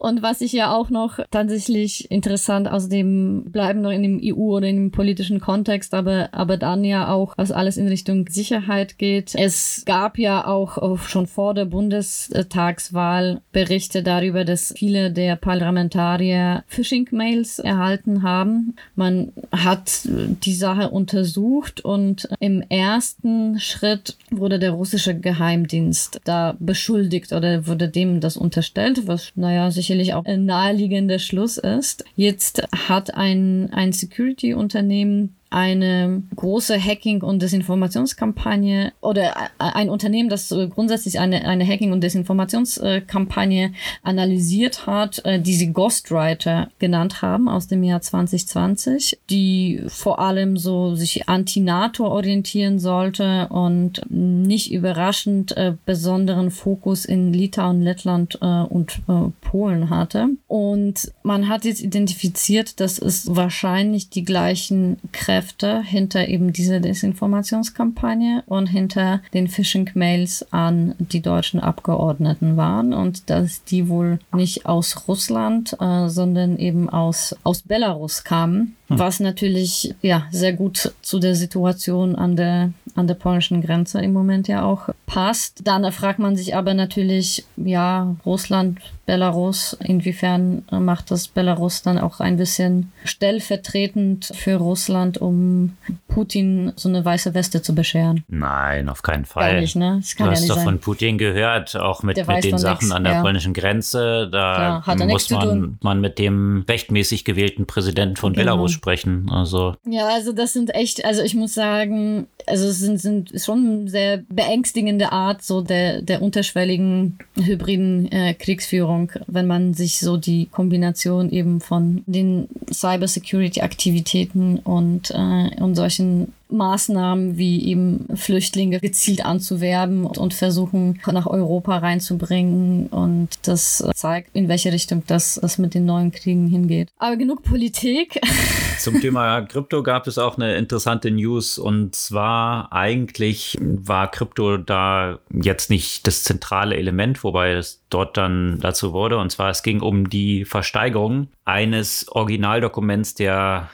Und was ich ja auch noch tatsächlich interessant aus dem, bleiben noch in dem EU oder in dem politischen Kontext, aber, aber dann ja auch, was alles in Richtung Sicherheit geht. Es gab ja auch, auch schon vor der Bundestagswahl Berichte darüber, dass viele der Parlamentarier Phishing-Mails erhalten haben. Man hat die Sache untersucht und im ersten Schritt wurde der russische Geheimdienst da beschuldigt oder wurde dem das unterstellt, was, naja, sicherlich auch ein naheliegender Schluss ist. Jetzt hat ein, ein Security-Unternehmen eine große Hacking- und Desinformationskampagne oder ein Unternehmen, das grundsätzlich eine, eine Hacking- und Desinformationskampagne analysiert hat, äh, die sie Ghostwriter genannt haben aus dem Jahr 2020, die vor allem so sich anti-NATO orientieren sollte und nicht überraschend äh, besonderen Fokus in Litauen, Lettland äh, und äh, Polen hatte. Und man hat jetzt identifiziert, dass es wahrscheinlich die gleichen Kräfte Kräfte hinter eben dieser Desinformationskampagne und hinter den Phishing-Mails an die deutschen Abgeordneten waren und dass die wohl nicht aus Russland, äh, sondern eben aus, aus Belarus kamen hm. was natürlich ja sehr gut zu der Situation an der an der polnischen Grenze im Moment ja auch passt. Dann fragt man sich aber natürlich, ja, Russland, Belarus, inwiefern macht das Belarus dann auch ein bisschen stellvertretend für Russland, um Putin so eine weiße Weste zu bescheren? Nein, auf keinen Fall. Gar nicht, ne? Du hast ja doch von Putin gehört, auch mit, mit den Sachen nix, an der ja. polnischen Grenze. Da Klar, muss man, man mit dem rechtmäßig gewählten Präsidenten von genau. Belarus sprechen. Also. Ja, also das sind echt, also ich muss sagen, also es sind, sind schon sehr beängstigende Art so der, der unterschwelligen hybriden äh, Kriegsführung, wenn man sich so die Kombination eben von den Cybersecurity-Aktivitäten und, äh, und solchen Maßnahmen wie eben Flüchtlinge gezielt anzuwerben und versuchen nach Europa reinzubringen. Und das zeigt, in welche Richtung das, das mit den neuen Kriegen hingeht. Aber genug Politik. <laughs> Zum Thema Krypto gab es auch eine interessante News und zwar eigentlich war Krypto da jetzt nicht das zentrale Element, wobei es dort dann dazu wurde. Und zwar es ging um die Versteigerung eines Originaldokuments der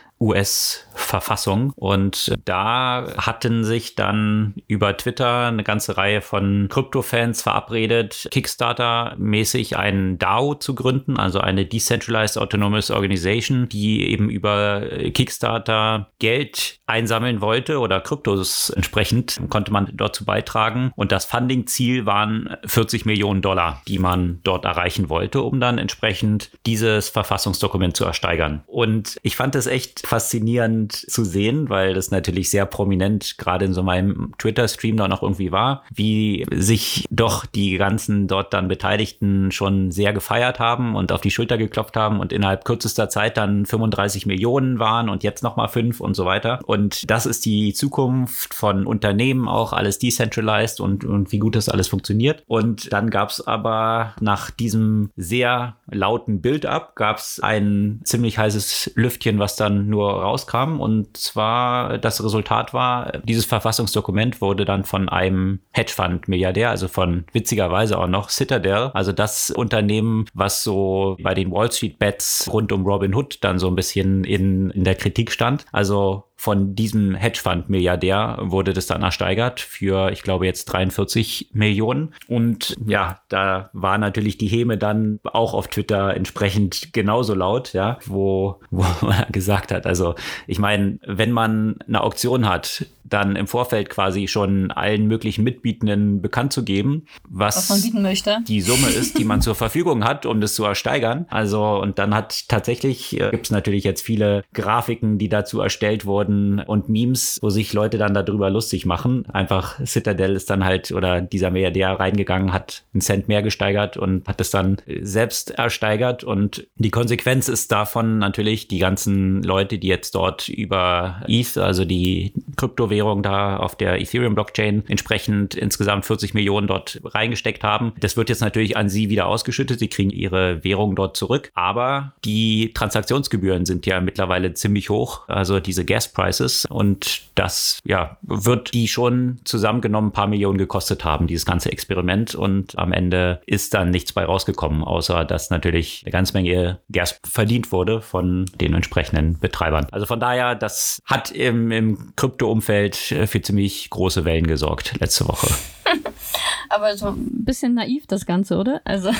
US-Verfassung. Und da hatten sich dann über Twitter eine ganze Reihe von Krypto-Fans verabredet, Kickstarter-mäßig einen DAO zu gründen, also eine Decentralized Autonomous Organization, die eben über Kickstarter Geld einsammeln wollte oder Kryptos entsprechend konnte man dazu beitragen. Und das Funding-Ziel waren 40 Millionen Dollar, die man dort erreichen wollte, um dann entsprechend dieses Verfassungsdokument zu ersteigern. Und ich fand es echt faszinierend zu sehen, weil das natürlich sehr prominent gerade in so meinem Twitter-Stream da noch irgendwie war, wie sich doch die ganzen dort dann Beteiligten schon sehr gefeiert haben und auf die Schulter geklopft haben und innerhalb kürzester Zeit dann 35 Millionen waren und jetzt nochmal fünf und so weiter. Und das ist die Zukunft von Unternehmen auch, alles decentralized und, und wie gut das alles funktioniert. Und dann gab es aber nach diesem sehr lauten Build-up gab es ein ziemlich heißes Lüftchen, was dann nur nur rauskam. Und zwar das Resultat war, dieses Verfassungsdokument wurde dann von einem Hedgefund-Milliardär, also von witzigerweise auch noch Citadel, also das Unternehmen, was so bei den Wall Street Bets rund um Robin Hood dann so ein bisschen in, in der Kritik stand. Also von diesem Hedgefund-Milliardär wurde das dann ersteigert für, ich glaube, jetzt 43 Millionen. Und ja, da war natürlich die Häme dann auch auf Twitter entsprechend genauso laut, ja, wo, <laughs> wo er gesagt hat, also ich meine, wenn man eine Auktion hat, dann im Vorfeld quasi schon allen möglichen Mitbietenden bekannt zu geben, was, was man bieten möchte. die Summe ist, die man zur Verfügung hat, um das zu ersteigern. Also, und dann hat tatsächlich, äh, gibt es natürlich jetzt viele Grafiken, die dazu erstellt wurden und Memes, wo sich Leute dann darüber lustig machen. Einfach Citadel ist dann halt, oder dieser Milliardär reingegangen, hat einen Cent mehr gesteigert und hat es dann selbst ersteigert. Und die Konsequenz ist davon natürlich, die ganzen Leute, die jetzt dort über ETH, also die Kryptowährung, Kryptowährung da auf der Ethereum-Blockchain entsprechend insgesamt 40 Millionen dort reingesteckt haben. Das wird jetzt natürlich an sie wieder ausgeschüttet. Sie kriegen ihre Währung dort zurück. Aber die Transaktionsgebühren sind ja mittlerweile ziemlich hoch, also diese Gas Prices. Und das ja, wird die schon zusammengenommen ein paar Millionen gekostet haben, dieses ganze Experiment. Und am Ende ist dann nichts bei rausgekommen, außer dass natürlich eine ganze Menge Gas verdient wurde von den entsprechenden Betreibern. Also von daher, das hat im Krypto-Umfeld für ziemlich große Wellen gesorgt letzte Woche. <laughs> <laughs> Aber so ein bisschen naiv das Ganze, oder? Also.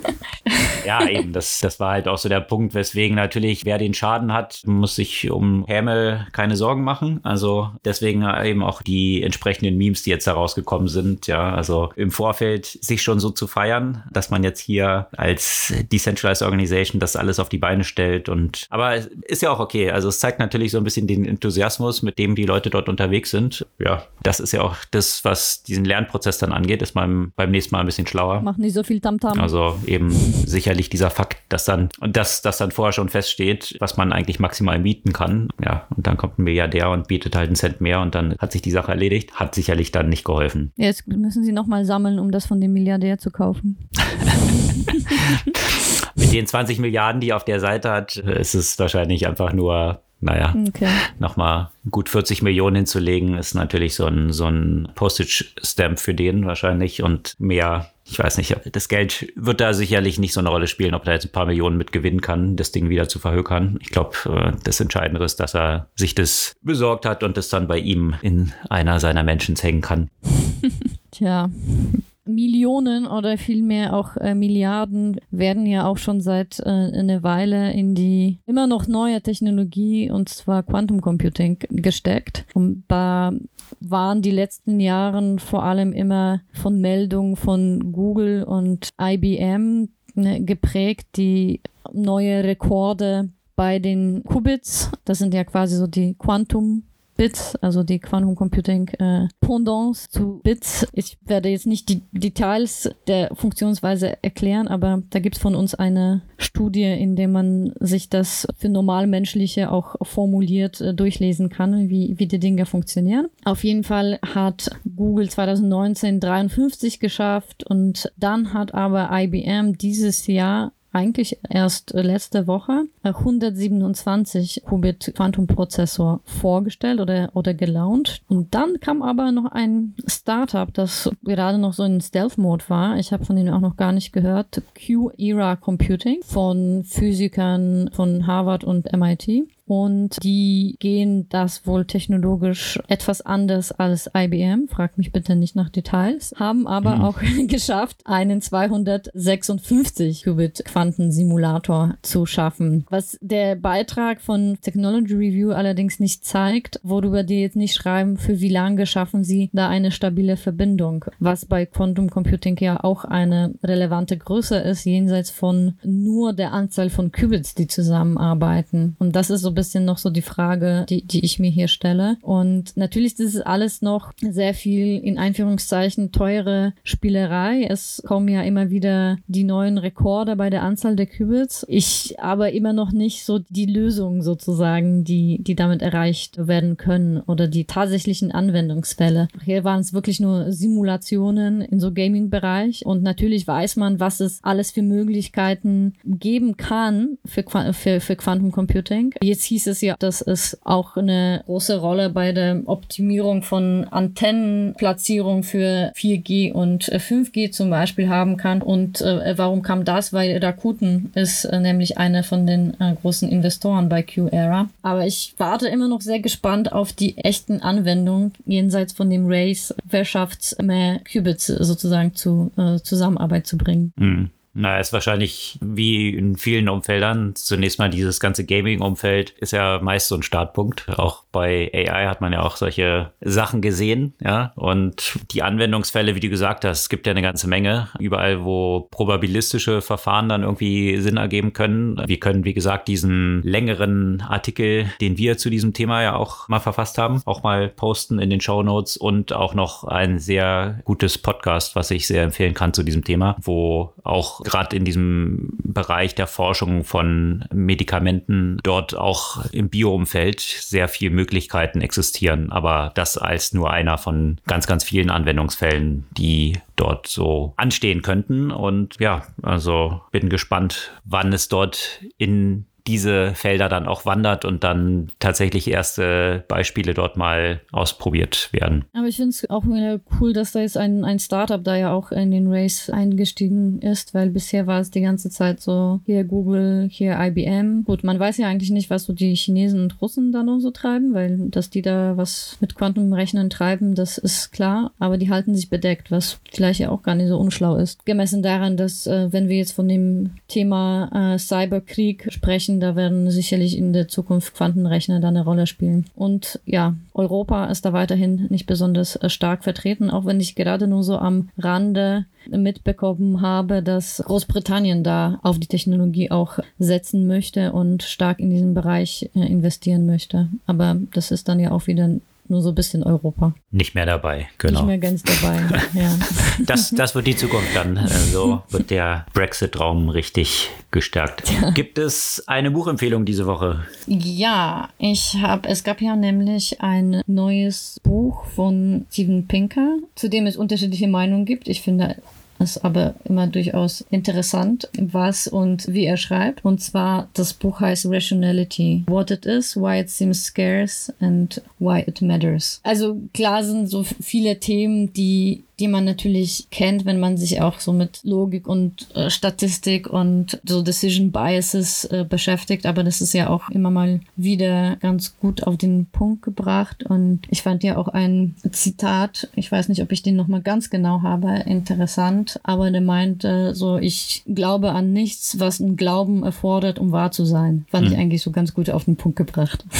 <laughs> ja, eben. Das, das war halt auch so der Punkt, weswegen natürlich, wer den Schaden hat, muss sich um Hämel keine Sorgen machen. Also deswegen eben auch die entsprechenden Memes, die jetzt da rausgekommen sind. Ja, also im Vorfeld sich schon so zu feiern, dass man jetzt hier als Decentralized Organization das alles auf die Beine stellt. Und aber ist ja auch okay. Also es zeigt natürlich so ein bisschen den Enthusiasmus, mit dem die Leute dort unterwegs sind. Ja, das ist ja auch das, was diesen Lernprozess dann angeht, ist man beim nächsten Mal ein bisschen schlauer. Machen nicht so viel Tamtam. -Tam. Also eben sicherlich dieser Fakt, dass dann, dass das dann vorher schon feststeht, was man eigentlich maximal mieten kann. Ja, und dann kommt ein Milliardär und bietet halt einen Cent mehr und dann hat sich die Sache erledigt. Hat sicherlich dann nicht geholfen. Jetzt müssen sie nochmal sammeln, um das von dem Milliardär zu kaufen. <laughs> Mit den 20 Milliarden, die er auf der Seite hat, ist es wahrscheinlich einfach nur naja, okay. nochmal gut 40 Millionen hinzulegen, ist natürlich so ein, so ein Postage-Stamp für den wahrscheinlich und mehr. Ich weiß nicht, das Geld wird da sicherlich nicht so eine Rolle spielen, ob er jetzt ein paar Millionen mit gewinnen kann, das Ding wieder zu verhökern. Ich glaube, äh, das Entscheidende ist, dass er sich das besorgt hat und das dann bei ihm in einer seiner Menschen hängen kann. <laughs> Tja, Millionen oder vielmehr auch äh, Milliarden werden ja auch schon seit äh, einer Weile in die immer noch neue Technologie und zwar Quantum Computing gesteckt. Und da waren die letzten Jahren vor allem immer von Meldungen von Google und IBM ne, geprägt, die neue Rekorde bei den Qubits, das sind ja quasi so die Quantum Bits, also die Quantum Computing äh, Pendants zu Bits. Ich werde jetzt nicht die Details der Funktionsweise erklären, aber da gibt es von uns eine Studie, in der man sich das für Normalmenschliche auch formuliert äh, durchlesen kann, wie, wie die Dinge funktionieren. Auf jeden Fall hat Google 2019 53 geschafft und dann hat aber IBM dieses Jahr eigentlich erst letzte Woche 127 Qubit Quantum Prozessor vorgestellt oder, oder gelauncht. Und dann kam aber noch ein Startup, das gerade noch so in Stealth Mode war. Ich habe von denen auch noch gar nicht gehört. Q-Era Computing von Physikern von Harvard und MIT und die gehen das wohl technologisch etwas anders als IBM. Frag mich bitte nicht nach Details. Haben aber mhm. auch <laughs> geschafft, einen 256 Qubit Quantensimulator zu schaffen. Was der Beitrag von Technology Review allerdings nicht zeigt, worüber die jetzt nicht schreiben, für wie lange schaffen sie da eine stabile Verbindung. Was bei Quantum Computing ja auch eine relevante Größe ist, jenseits von nur der Anzahl von Qubits, die zusammenarbeiten. Und das ist so bisschen noch so die Frage, die, die ich mir hier stelle. Und natürlich ist es alles noch sehr viel in Einführungszeichen teure Spielerei. Es kommen ja immer wieder die neuen Rekorde bei der Anzahl der Qubits. Ich aber immer noch nicht so die Lösung sozusagen, die, die damit erreicht werden können oder die tatsächlichen Anwendungsfälle. Hier waren es wirklich nur Simulationen in so Gaming-Bereich und natürlich weiß man, was es alles für Möglichkeiten geben kann für, für, für Quantum Computing. Jetzt hieß es ja, dass es auch eine große Rolle bei der Optimierung von Antennenplatzierung für 4G und 5G äh, zum Beispiel haben kann. Und äh, warum kam das? Weil Rakuten ist äh, nämlich einer von den äh, großen Investoren bei Q-Era. Aber ich warte immer noch sehr gespannt auf die echten Anwendungen jenseits von dem Race, wer schafft mehr Qubits sozusagen zu äh, Zusammenarbeit zu bringen. Mhm. Na, ist wahrscheinlich wie in vielen Umfeldern. Zunächst mal dieses ganze Gaming-Umfeld ist ja meist so ein Startpunkt. Auch bei AI hat man ja auch solche Sachen gesehen, ja. Und die Anwendungsfälle, wie du gesagt hast, es gibt ja eine ganze Menge. Überall, wo probabilistische Verfahren dann irgendwie Sinn ergeben können. Wir können, wie gesagt, diesen längeren Artikel, den wir zu diesem Thema ja auch mal verfasst haben, auch mal posten in den Show Notes und auch noch ein sehr gutes Podcast, was ich sehr empfehlen kann zu diesem Thema, wo auch auch gerade in diesem Bereich der Forschung von Medikamenten dort auch im Bioumfeld sehr viele Möglichkeiten existieren. Aber das als nur einer von ganz, ganz vielen Anwendungsfällen, die dort so anstehen könnten. Und ja, also bin gespannt, wann es dort in diese Felder dann auch wandert und dann tatsächlich erste Beispiele dort mal ausprobiert werden. Aber ich finde es auch cool, dass da jetzt ein, ein Startup da ja auch in den Race eingestiegen ist, weil bisher war es die ganze Zeit so hier Google, hier IBM. Gut, man weiß ja eigentlich nicht, was so die Chinesen und Russen da noch so treiben, weil dass die da was mit Quantenrechnen treiben, das ist klar, aber die halten sich bedeckt, was vielleicht ja auch gar nicht so unschlau ist. Gemessen daran, dass äh, wenn wir jetzt von dem Thema äh, Cyberkrieg sprechen, da werden sicherlich in der Zukunft Quantenrechner da eine Rolle spielen. Und ja, Europa ist da weiterhin nicht besonders äh, stark vertreten, auch wenn ich gerade nur so am Rande mitbekommen habe, dass Großbritannien da auf die Technologie auch setzen möchte und stark in diesen Bereich äh, investieren möchte. Aber das ist dann ja auch wieder nur so ein bisschen Europa. Nicht mehr dabei, genau. Nicht mehr ganz dabei, ja. <laughs> Das, das wird die Zukunft dann. So wird der Brexit-Raum richtig gestärkt. Ja. Gibt es eine Buchempfehlung diese Woche? Ja, ich habe, es gab ja nämlich ein neues Buch von Steven Pinker, zu dem es unterschiedliche Meinungen gibt. Ich finde, ist aber immer durchaus interessant, was und wie er schreibt. Und zwar, das Buch heißt Rationality. What it is, why it seems scarce and why it matters. Also klar sind so viele Themen, die die man natürlich kennt, wenn man sich auch so mit Logik und äh, Statistik und so Decision Biases äh, beschäftigt. Aber das ist ja auch immer mal wieder ganz gut auf den Punkt gebracht. Und ich fand ja auch ein Zitat, ich weiß nicht, ob ich den nochmal ganz genau habe, interessant. Aber der meinte so, ich glaube an nichts, was ein Glauben erfordert, um wahr zu sein. Fand mhm. ich eigentlich so ganz gut auf den Punkt gebracht. <laughs>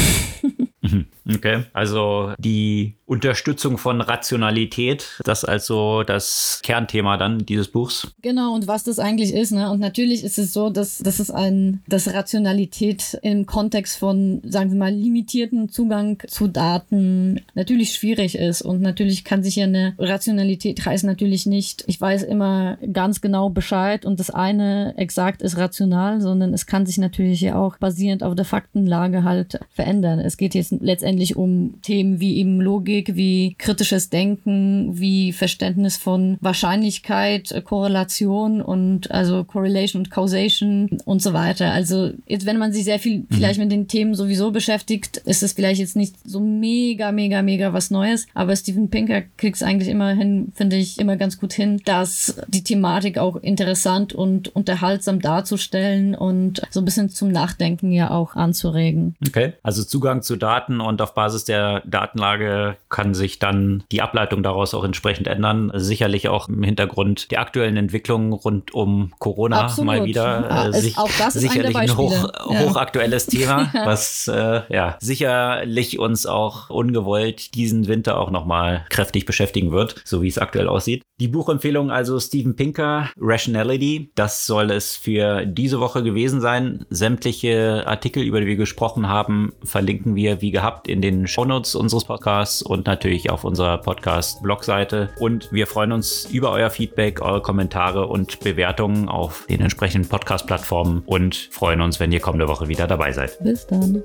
Mhm. Okay, also die Unterstützung von Rationalität, das also das Kernthema dann dieses Buchs. Genau, und was das eigentlich ist, ne? Und natürlich ist es so, dass, dass es ein, dass Rationalität im Kontext von, sagen wir mal, limitierten Zugang zu Daten natürlich schwierig ist. Und natürlich kann sich ja eine Rationalität heißt natürlich nicht, ich weiß immer ganz genau Bescheid und das eine exakt ist rational, sondern es kann sich natürlich ja auch basierend auf der Faktenlage halt verändern. Es geht jetzt letztendlich um Themen wie eben Logik, wie kritisches Denken, wie Verständnis von Wahrscheinlichkeit, äh, Korrelation und also Correlation und Causation und so weiter. Also jetzt, wenn man sich sehr viel mhm. vielleicht mit den Themen sowieso beschäftigt, ist es vielleicht jetzt nicht so mega, mega, mega was Neues. Aber Steven Pinker kriegt es eigentlich immerhin, finde ich, immer ganz gut hin, dass die Thematik auch interessant und unterhaltsam darzustellen und so ein bisschen zum Nachdenken ja auch anzuregen. Okay, also Zugang zu Daten und auf Basis der Datenlage kann sich dann die Ableitung daraus auch entsprechend ändern. Sicherlich auch im Hintergrund der aktuellen Entwicklungen rund um Corona Absolut. mal wieder. Ja, äh, sich, auch das sicherlich ein, ein hoch, ja. hochaktuelles Thema, <laughs> ja. was äh, ja sicherlich uns auch ungewollt diesen Winter auch nochmal kräftig beschäftigen wird, so wie es aktuell aussieht. Die Buchempfehlung also Steven Pinker, Rationality. Das soll es für diese Woche gewesen sein. Sämtliche Artikel, über die wir gesprochen haben, verlinken wir wie gehabt in den Shownotes unseres Podcasts und natürlich auf unserer Podcast-Blogseite. Und wir freuen uns über euer Feedback, eure Kommentare und Bewertungen auf den entsprechenden Podcast-Plattformen und freuen uns, wenn ihr kommende Woche wieder dabei seid. Bis dann.